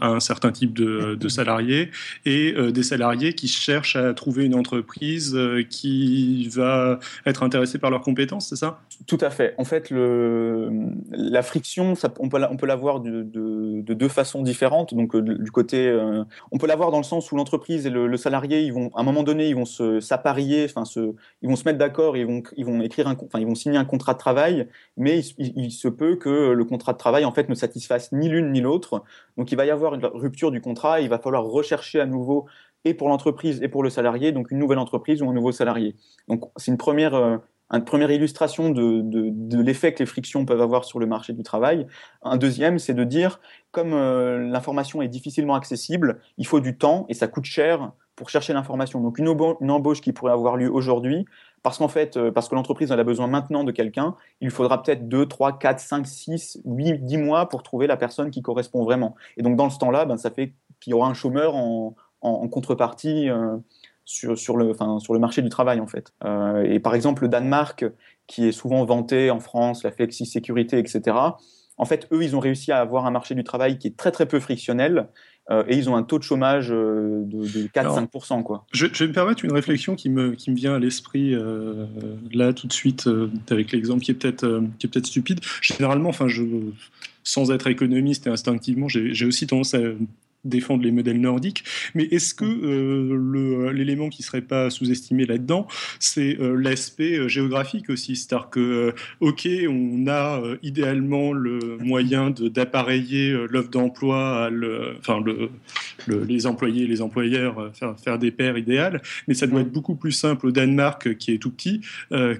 un certain type de, de salariés et des salariés qui cherchent à trouver une entreprise qui va être intéressée par leurs compétences, c'est ça? Tout à fait. En fait, le, la friction, ça, on peut, l'avoir de, de, de, deux façons différentes. Donc du côté euh, on peut l'avoir dans le sens où l'entreprise et le, salarié, ils vont, à un moment donné, ils vont se s'apparier, enfin, ils vont se mettre d'accord, ils vont, ils vont écrire enfin, ils vont signer un contrat de travail, mais il, se peut que le contrat de travail, en fait, ne satisfasse ni l'une ni l'autre. Donc, il va y avoir une rupture du contrat, il va falloir rechercher à nouveau et pour l'entreprise et pour le salarié, donc une nouvelle entreprise ou un nouveau salarié. Donc, c'est une première, euh, une première illustration de, de, l'effet que les frictions peuvent avoir sur le marché du travail. Un deuxième, c'est de dire, comme euh, l'information est difficilement accessible, il faut du temps et ça coûte cher pour chercher l'information. Donc une, une, embauche qui pourrait avoir lieu aujourd'hui, parce qu'en fait, euh, parce que l'entreprise a besoin maintenant de quelqu'un, il faudra peut-être 2, 3, 4, 5, 6, 8, 10 mois pour trouver la personne qui correspond vraiment. Et donc dans ce temps-là, ben, ça fait qu'il y aura un chômeur en, en, contrepartie. Euh, sur, sur, le, enfin, sur le marché du travail en fait. Euh, et par exemple le Danemark, qui est souvent vanté en France, la flexi-sécurité, etc. En fait, eux, ils ont réussi à avoir un marché du travail qui est très très peu frictionnel. Euh, et ils ont un taux de chômage euh, de, de 4-5%. Quoi. Je, je, vais me permettre une réflexion qui me, qui me vient à l'esprit euh, là tout de suite avec l'exemple qui est peut-être qui est peut-être stupide. Généralement, enfin, je, sans être économiste et instinctivement, j'ai aussi tendance à défendre les modèles nordiques. Mais est-ce que euh, l'élément qui ne serait pas sous-estimé là-dedans, c'est euh, l'aspect euh, géographique aussi? C'est-à-dire que, OK, on a idéalement le moyen d'appareiller l'offre d'emploi, le, enfin, le, les employés et les employeurs, faire, faire, des paires idéales, mais ça doit être beaucoup plus simple au Danemark, qui est tout petit,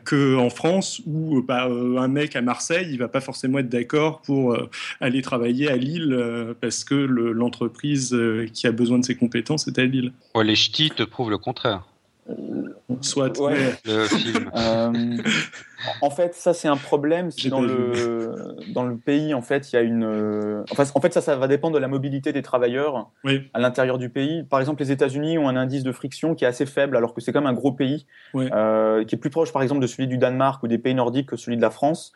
qu'en France, où bah, un mec à Marseille, il va pas forcément être d'accord pour aller travailler à Lille parce que l'entreprise euh, qui a besoin de ses compétences est à Lille. les ch'tis te prouvent le contraire. Soit. Le film. Euh, en fait, ça c'est un problème. Si dans le dans le pays, en fait, il y a une. Euh, enfin, en fait, ça, ça va dépendre de la mobilité des travailleurs à l'intérieur du pays. Par exemple, les États-Unis ont un indice de friction qui est assez faible, alors que c'est comme un gros pays, qui est plus proche, par exemple, de celui du Danemark ou des pays nordiques que celui de la France.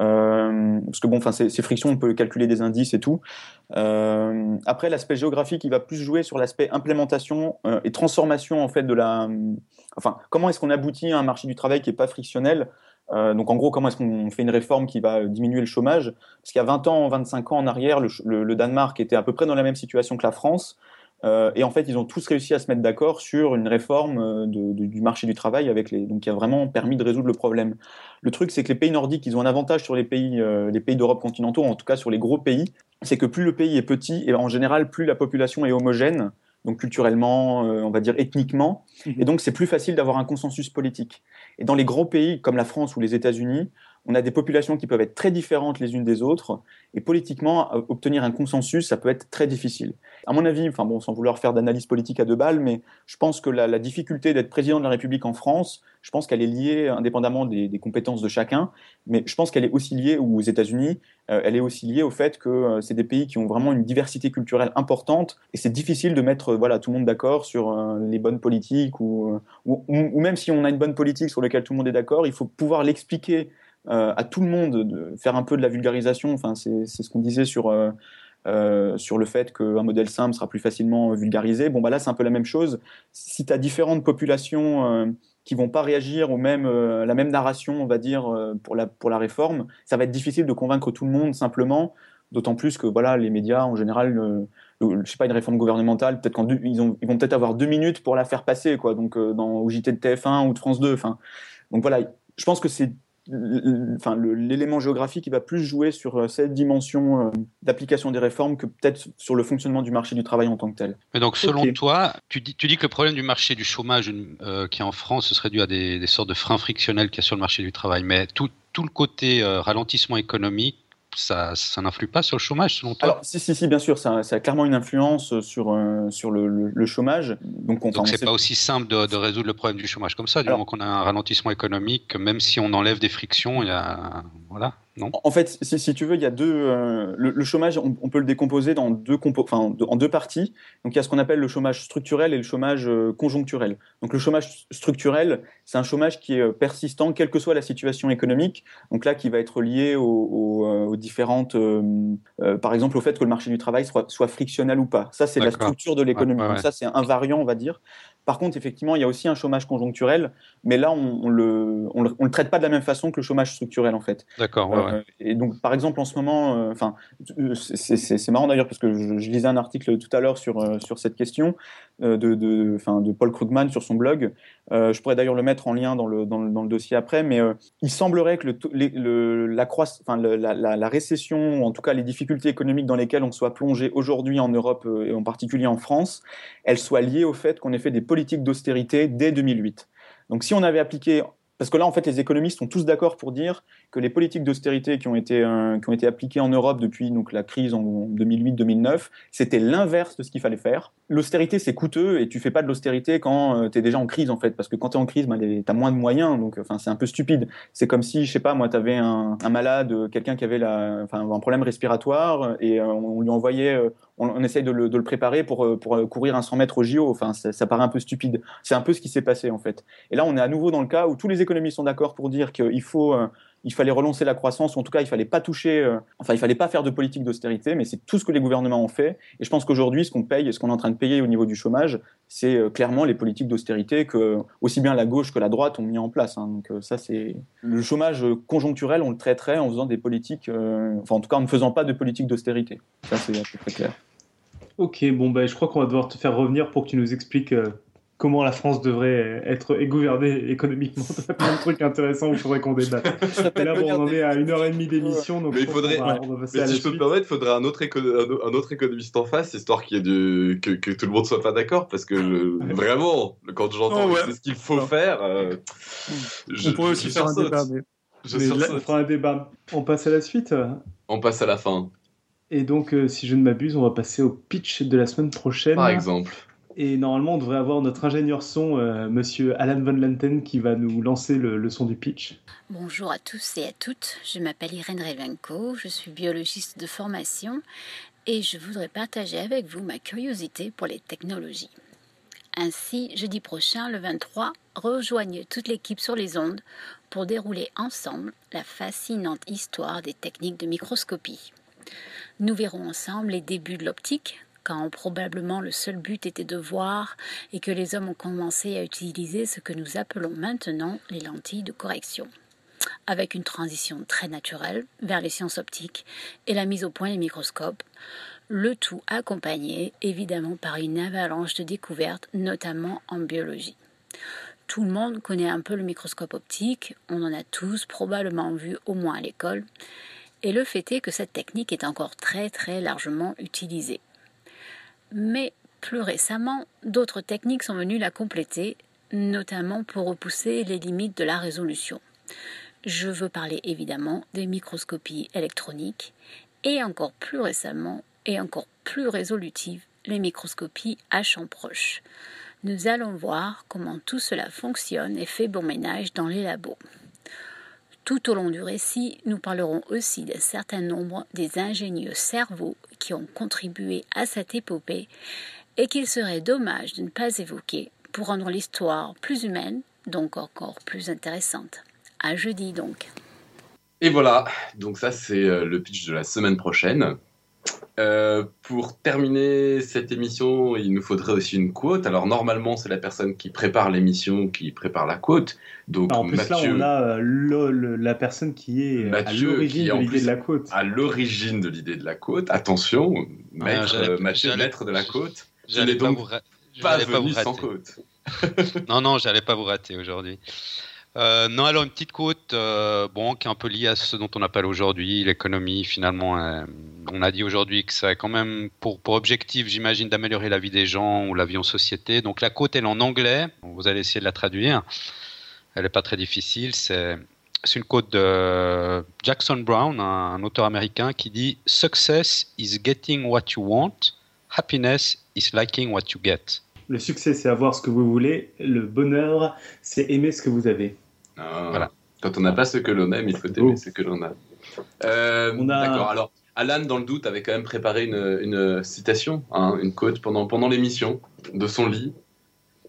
Euh, parce que bon, enfin, ces, frictions, on peut calculer des indices et tout. Euh, après, l'aspect géographique, il va plus jouer sur l'aspect implémentation euh, et transformation en fait de la. Enfin, comment est-ce qu'on aboutit à un marché du travail qui est pas frictionnel? Donc en gros, comment est-ce qu'on fait une réforme qui va diminuer le chômage? Parce qu'il y a 20 ans, 25 ans en arrière, le, Danemark était à peu près dans la même situation que la France. Euh, et en fait, ils ont tous réussi à se mettre d'accord sur une réforme euh, du marché du travail avec les, donc qui a vraiment permis de résoudre le problème. Le truc, c'est que les pays nordiques, ils ont un avantage sur les pays, euh, les pays d'Europe continentaux, en tout cas sur les gros pays, c'est que plus le pays est petit et en général plus la population est homogène, donc culturellement, on va dire ethniquement, mhm. et donc c'est plus facile d'avoir un consensus politique. Et dans les gros pays comme la France ou les États-Unis, on a des populations qui peuvent être très différentes les unes des autres, et politiquement, obtenir un consensus, ça peut être très difficile. À mon avis, enfin bon, sans vouloir faire d'analyse politique à deux balles, mais je pense que la, difficulté d'être président de la République en France, je pense qu'elle est liée, indépendamment des, compétences de chacun, mais je pense qu'elle est aussi liée, aux États-Unis, euh, elle est aussi liée au fait que euh, c'est des pays qui ont vraiment une diversité culturelle importante, et c'est difficile de mettre voilà tout le monde d'accord sur les bonnes politiques, ou, ou, même si on a une bonne politique sur laquelle tout le monde est d'accord, il faut pouvoir l'expliquer à tout le monde, de faire un peu de la vulgarisation. Enfin, c'est ce qu'on disait sur euh, sur le fait qu'un modèle simple sera plus facilement vulgarisé. Bon, bah là, c'est un peu la même chose. Si tu as différentes populations euh, qui vont pas réagir au même, euh, la même narration, on va dire, pour, la, pour la réforme, ça va être difficile de convaincre tout le monde simplement. D'autant plus que voilà, les médias, en général, je sais pas, une réforme gouvernementale, peut-être ils vont peut-être avoir deux minutes pour la faire passer, quoi. Donc, dans, au JT de TF1 ou de France 2. Enfin, donc voilà, je pense que c'est enfin, l'élément géographique qui va plus jouer sur euh, cette dimension euh, d'application des réformes que peut-être sur le fonctionnement du marché du travail en tant que tel. Mais donc, selon toi, tu dis, tu dis que le problème du marché du chômage euh, qui est en France, ce serait dû à des, sortes de freins frictionnels qu'il y a sur le marché du travail. Mais tout, tout le côté ralentissement économique, ça, ça n'influe pas sur le chômage, selon toi? Alors, si, si, si, bien sûr, ça, ça a clairement une influence sur, euh, sur le, le, chômage. Donc, on, Donc c'est pas aussi simple de, de, résoudre le problème du chômage comme ça, du moment qu'on a un ralentissement économique, même si on enlève des frictions, il y a. Voilà. En fait, si, tu veux, il y a deux. Euh, le, chômage, on, peut le décomposer dans deux enfin, en deux parties. Donc, il y a ce qu'on appelle le chômage structurel et le chômage euh, conjoncturel. Donc, le chômage structurel, c'est un chômage qui est euh, persistant, quelle que soit la situation économique. Donc là, qui va être lié aux, différentes, par exemple, au fait que le marché du travail soit, soit frictionnel ou pas. Ça, c'est la structure de l'économie. Ça, c'est un variant, on va dire. Par contre, effectivement, il y a aussi un chômage conjoncturel, mais là, on, le, on le, traite pas de la même façon que le chômage structurel, en fait. D'accord. Ouais, euh, et donc, par exemple, en ce moment, euh, enfin, c'est marrant d'ailleurs parce que je, lisais un article tout à l'heure sur euh, sur cette question de de, Paul Krugman sur son blog. je pourrais d'ailleurs le mettre en lien dans le dans le, dossier après, mais il semblerait que la, la, la, récession, ou en tout cas les difficultés économiques dans lesquelles on soit plongé aujourd'hui en Europe et en particulier en France, elles soient liées au fait qu'on ait fait des politiques d'austérité dès 2008. Donc si on avait appliqué parce que là, en fait, les économistes sont tous d'accord pour dire que les politiques d'austérité qui, ont été, euh, qui ont été appliquées en Europe depuis donc, la crise en 2008-2009, c'était l'inverse de ce qu'il fallait faire. L'austérité, c'est coûteux et tu fais pas de l'austérité quand euh, tu es déjà en crise, en fait, parce que quand tu es en crise, bah, tu as moins de moyens, donc c'est un peu stupide. C'est comme si, je sais pas, moi, tu avais un, un malade, quelqu'un qui avait la, un problème respiratoire et euh, on lui envoyait, on, essaye de le, de le, préparer pour, pour courir un 100 mètres au JO. Enfin, ça, ça paraît un peu stupide. C'est un peu ce qui s'est passé, en fait. Et là, on est à nouveau dans le cas où tous les économistes sont d'accord pour dire qu'il faut il fallait relancer la croissance, ou en tout cas, il fallait pas toucher, euh, enfin, il fallait pas faire de politique d'austérité, mais c'est tout ce que les gouvernements ont fait. Et je pense qu'aujourd'hui, ce qu'on paye, ce qu'on est en train de payer au niveau du chômage, c'est euh, clairement les politiques d'austérité que aussi bien la gauche que la droite ont mis en place. Hein. Donc euh, ça, c'est le chômage conjoncturel, on le traiterait en faisant des politiques, enfin, en tout cas, en ne faisant pas de politique d'austérité. Ça, c'est près clair. Ok, bon, ben, je crois qu'on va devoir te faire revenir pour que tu nous expliques comment la France devrait être gouvernée économiquement. A plein de trucs intéressants où il faudrait qu'on débatte. là, bon, on en est à une heure et demie d'émission. Donc mais il faudrait, mais si je peux me permettre, il faudrait un autre, un autre économiste en face, histoire qu'il y ait de... que, que, tout le monde soit pas d'accord. Parce que vraiment, quand j'entends oh, ce qu'il faut faire, euh, on pourrait aussi faire un débat. on fera un débat. On passe à la suite On passe à la fin. Et donc, euh, si je ne m'abuse, on va passer au pitch de la semaine prochaine. Par exemple. Et normalement, on devrait avoir notre ingénieur son, euh, monsieur Alan Van Lanten, qui va nous lancer le, son du pitch. Bonjour à tous et à toutes. Je m'appelle Irène Revenko, je suis biologiste de formation et je voudrais partager avec vous ma curiosité pour les technologies. Ainsi, jeudi prochain, le 23, rejoignez toute l'équipe sur les ondes pour dérouler ensemble la fascinante histoire des techniques de microscopie. Nous verrons ensemble les débuts de l'optique, quand probablement le seul but était de voir et que les hommes ont commencé à utiliser ce que nous appelons maintenant les lentilles de correction avec une transition très naturelle vers les sciences optiques et la mise au point des microscopes, le tout accompagné évidemment par une avalanche de découvertes, notamment en biologie. Tout le monde connaît un peu le microscope optique, on en a tous probablement vu au moins à l'école, et le fait est que cette technique est encore très très largement utilisée. Mais plus récemment, d'autres techniques sont venues la compléter, notamment pour repousser les limites de la résolution. Je veux parler évidemment des microscopies électroniques et encore plus récemment et encore plus résolutives, les microscopies à champ proche. Nous allons voir comment tout cela fonctionne et fait bon ménage dans les labos. Tout au long du récit, nous parlerons aussi d'un certain nombre des ingénieux cerveaux qui ont contribué à cette épopée et qu'il serait dommage de ne pas évoquer pour rendre l'histoire plus humaine, donc encore plus intéressante. À jeudi donc. Et voilà, donc ça c'est euh, le pitch de la semaine prochaine. Euh, pour terminer cette émission, il nous faudrait aussi une quote. Alors normalement, c'est la personne qui prépare l'émission qui prépare la quote. Donc en plus là, on a euh, la personne qui est à l'origine de l'idée de la quote. À l'origine de l'idée de la quote. Attention, ah, maître, Mathieu, maître de la quote. J'allais donc pas vous, pas venu sans quote. non, non, j'allais pas vous rater aujourd'hui. Euh, non, alors une petite côte, euh, bon, qui est un peu liée à ce dont on appelle aujourd'hui l'économie. Finalement, euh, on a dit aujourd'hui que ça a quand même pour, objectif, j'imagine, d'améliorer la vie des gens ou la vie en société. Donc la côte, elle est en anglais. Vous allez essayer de la traduire. Elle n'est pas très difficile. C'est une quote de Jackson Brown, un, auteur américain, qui dit Success is getting what you want, happiness is liking what you get. Le succès, c'est avoir ce que vous voulez. Le bonheur, c'est aimer ce que vous avez. Ah. voilà. Quand on n'a pas ce que l'on aime, il faut aimer oh. ce que l'on a. Euh, D'accord. Alors, Alan, dans le doute, avait quand même préparé une, citation, hein, une quote pendant, pendant l'émission de son lit.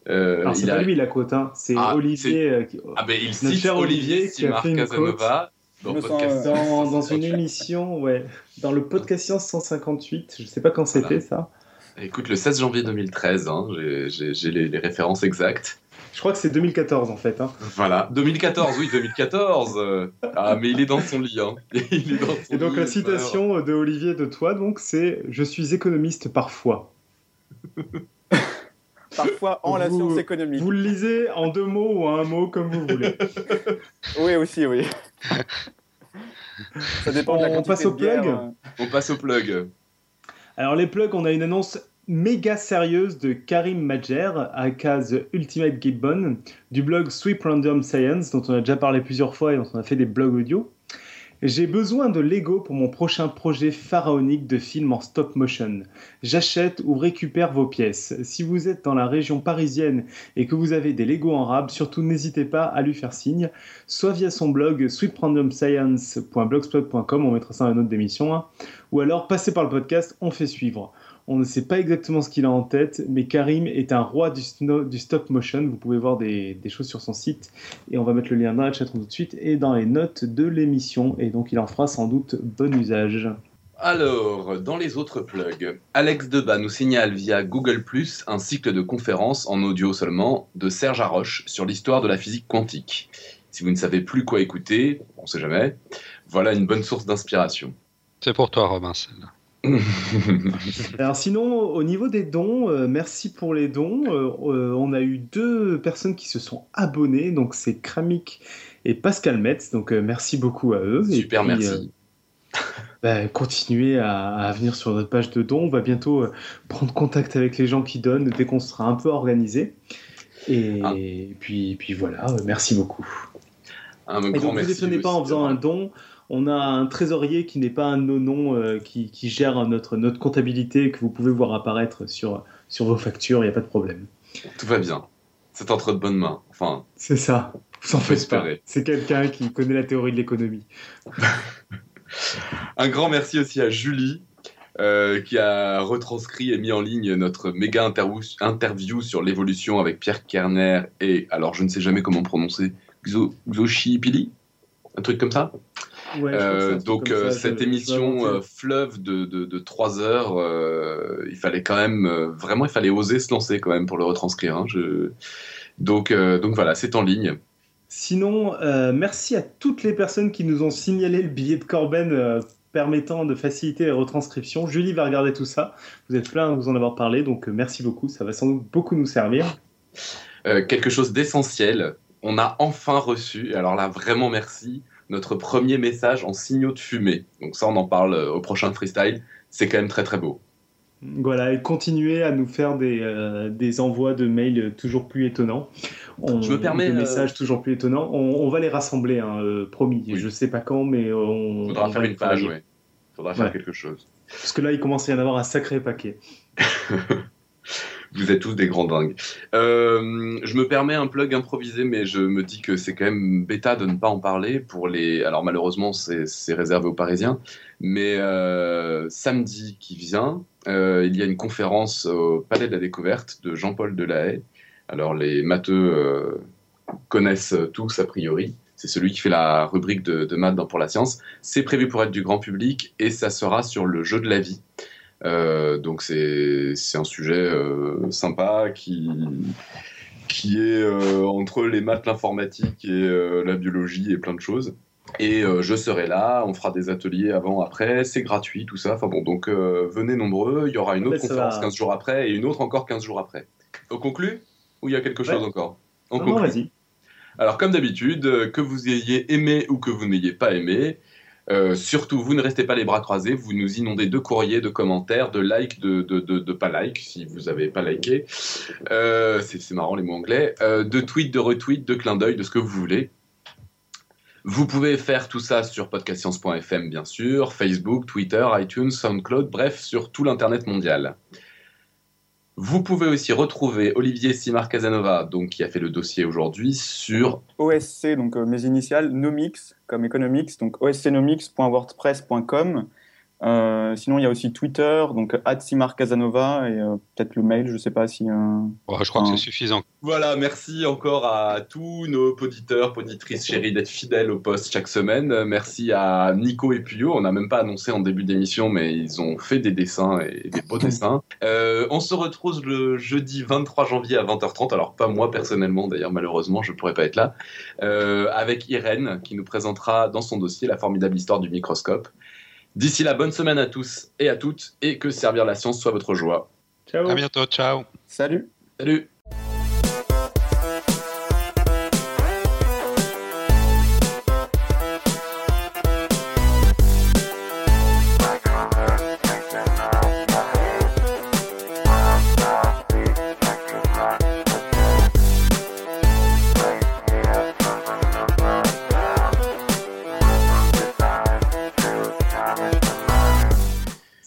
Euh, Alors, c'est pas lui la quote, hein. c'est ah, Olivier. Euh, ah, ben il cite Olivier qui a fait une Casanova. Dans, dans, dans une émission, ouais, dans le podcast Science 158, je sais pas quand c'était ça. Écoute, le 16 janvier 2013, hein, j'ai les, références exactes. Je crois que c'est 2014 en fait. Hein. Voilà, 2014, oui, 2014. Euh, ah, mais il est dans son lit. Hein. Il est dans son Et donc la citation de Olivier de toi, donc, c'est Je suis économiste parfois. parfois en la science économique. Vous le lisez en deux mots ou en un mot, comme vous voulez. oui, aussi, oui. Ça dépend de la On passe au plug. Euh. On passe au plug. Alors les plugs, on a une annonce méga sérieuse de Karim Majer, à case Ultimate Gibbon, du blog Sweep Random Science, dont on a déjà parlé plusieurs fois et dont on a fait des blogs audio. J'ai besoin de Lego pour mon prochain projet pharaonique de film en stop motion. J'achète ou récupère vos pièces. Si vous êtes dans la région parisienne et que vous avez des Lego en rab, surtout n'hésitez pas à lui faire signe, soit via son blog sweeprandomscience.blogspot.com, on mettra ça dans une autre d'émission, hein, ou alors passez par le podcast, on fait suivre. On ne sait pas exactement ce qu'il a en tête, mais Karim est un roi du, stop motion. Vous pouvez voir des, choses sur son site et on va mettre le lien dans la chat tout de suite et dans les notes de l'émission. Et donc il en fera sans doute bon usage. Alors, dans les autres plugs, Alex Debat nous signale via Google Plus un cycle de conférences en audio seulement de Serge Haroche sur l'histoire de la physique quantique. Si vous ne savez plus quoi écouter, on ne sait jamais, voilà une bonne source d'inspiration. C'est pour toi, Robin. Alors sinon, au niveau des dons, euh, merci pour les dons. Euh, euh, on a eu deux personnes qui se sont abonnées, donc c'est Kramik et Pascal Metz. Donc merci beaucoup à eux. Super, merci. Bah, continuez à, venir sur notre page de dons. On va bientôt prendre contact avec les gens qui donnent dès qu'on sera un peu organisé. Et, ah. puis, puis voilà, merci beaucoup. Un et donc, merci. Ne pas en faisant un don on a un trésorier qui n'est pas un nonon euh, qui, gère notre, notre comptabilité que vous pouvez voir apparaître sur, sur vos factures, il n'y a pas de problème. Tout va bien. C'est entre de bonnes mains. Enfin, c'est ça. Vous en faites pas. C'est quelqu'un qui connaît la théorie de l'économie. un grand merci aussi à Julie. Euh, qui a retranscrit et mis en ligne notre méga interview, sur l'évolution avec Pierre Kerner et, alors je ne sais jamais comment prononcer, Xochi Pili Un truc comme ça? Euh, donc euh, cette émission euh, fleuve de, de, 3 heures, il fallait quand même vraiment il fallait oser se lancer quand même pour le retranscrire. Hein. Je... Donc donc voilà, c'est en ligne. Sinon, merci à toutes les personnes qui nous ont signalé le billet de Corben permettant de faciliter la retranscription. Julie va regarder tout ça. Vous êtes plein de vous en avoir parlé, donc merci beaucoup. Ça va sans doute beaucoup nous servir. quelque chose d'essentiel. On a enfin reçu, alors là vraiment merci, notre premier message en signaux de fumée. Donc ça, on en parle euh, au prochain freestyle. C'est quand même très très beau. Voilà, et continuez à nous faire des, euh, des envois de mails toujours plus étonnants. On, Je me permets. Des euh, messages toujours plus étonnants. On, va les rassembler, hein, promis. Je Je sais pas quand, mais on. faudra faire une page, oui. faudra faire quelque chose. Parce que là, il commence à y en avoir un sacré paquet. Vous êtes tous des grands dingues. Euh, je me permets un plug improvisé, mais je me dis que c'est quand même bêta de ne pas en parler pour les. Alors malheureusement, c'est réservé aux Parisiens, mais euh, samedi qui vient, euh, il y a une conférence au Palais de la Découverte de Jean-Paul Delahaye. Alors les matheux connaissent tous a priori. C'est celui qui fait la rubrique de, de maths dans Pour la science. C'est prévu pour être du grand public et ça sera sur le jeu de la vie. Euh, donc c'est un sujet euh, sympa qui qui est euh, entre les maths, l'informatique et euh, la biologie et plein de choses. Et euh, je serai là, on fera des ateliers avant, après, c'est gratuit, tout ça. Enfin bon, donc venez nombreux, il y aura une autre conférence va. 15 jours après et une autre encore 15 jours après. On conclut Ou il y a quelque chose Ouais. encore? On Non, non, conclut. vas-y. Alors, comme d'habitude, que vous ayez aimé ou que vous n'ayez pas aimé, euh, surtout, vous ne restez pas les bras croisés, vous nous inondez de courriers, de commentaires, de likes, de, pas likes, si vous n'avez pas liké. Euh, c'est c'est marrant les mots anglais. Euh, de tweets, de retweets, de clins d'œil, de ce que vous voulez. Vous pouvez faire tout ça sur podcastscience.fm, bien sûr, Facebook, Twitter, iTunes, SoundCloud, bref, sur tout l'Internet mondial. Vous pouvez aussi retrouver Olivier Simar Casanova, donc qui a fait le dossier aujourd'hui, sur OSC, donc euh, mes initiales, Nomix, comme Economics, donc oscnomics.wordpress.com. Euh, sinon, il y a aussi Twitter, donc Simar Casanova, et euh, peut-être le mail, je ne sais pas si. euh, Oh, je crois que c'est suffisant. Voilà, merci encore à tous nos auditeurs, auditrices chéris d'être fidèles au poste chaque semaine. Merci à Nico et Puyo. On n'a même pas annoncé en début d'émission, mais ils ont fait des dessins et des beaux dessins. Euh, on se retrouve le jeudi 23 janvier à 20h30. Alors, pas moi personnellement, d'ailleurs, malheureusement, je pourrais pas être là. Euh, avec Irène, qui nous présentera dans son dossier la formidable histoire du microscope. D'ici là, bonne semaine à tous et à toutes, et que servir la science soit votre joie. Ciao. À bientôt, ciao. Salut Salut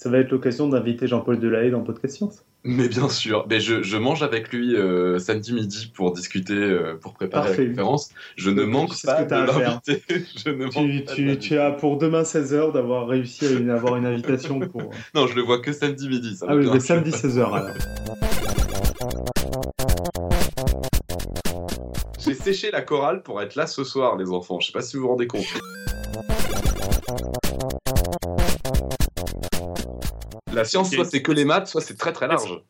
Ça va être l'occasion d'inviter Jean-Paul Delahaye dans Podcast Science. Mais bien sûr, mais je, je mange avec lui euh, samedi midi pour discuter, euh, pour préparer Parfait. la conférence. Je ne manque pas de l'inviter. Tu, de tu, as pour demain 16h d'avoir réussi à une- avoir une invitation pour. Non, je le vois que samedi midi. Ça Ah oui, mais samedi 16h alors. J'ai séché la chorale pour être là ce soir, les enfants. Je sais pas si vous vous rendez compte. La science, soit c'est que les maths, soit c'est très très large.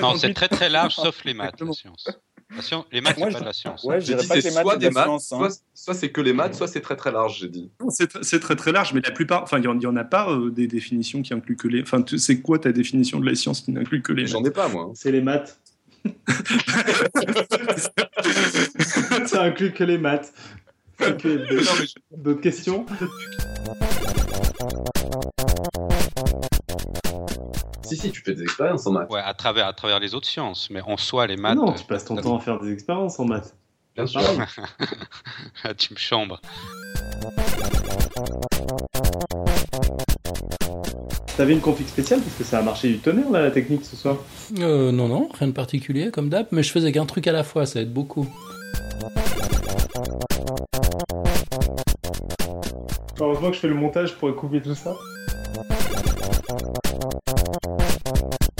Non, c'est très très large, sauf les maths, la science. La science- les maths, Moi, c'est pas de la science. Ouais, je J'ai dirais dit pas que c'est les maths, soit des la maths, science. hein. soit, soit c'est que les maths, soit c'est très très large, j'ai dit. C'est tr- c'est très très large, mais la plupart, enfin, il n'y en, a pas euh, des définitions qui incluent que les. Enfin, tu- c'est quoi ta définition de la science qui n'inclut que les. J'en ai pas, moi. C'est les maths. Ça inclut que les maths. Ok, Non, mais je- D'autres questions? Si, si, tu fais des expériences en maths. Ouais, à travers, à travers les autres sciences, mais en soi, les maths. Non, euh, tu passes ton temps à faire des expériences en maths. Bien sûr. Pareil. tu me chambres. T'avais une config spéciale parce que ça a marché du tonnerre là la technique ce soir? Euh, non, non, rien de particulier, comme d'hab, mais je faisais qu'un truc à la fois, ça aide beaucoup. Heureusement que je fais le montage pour couper tout ça.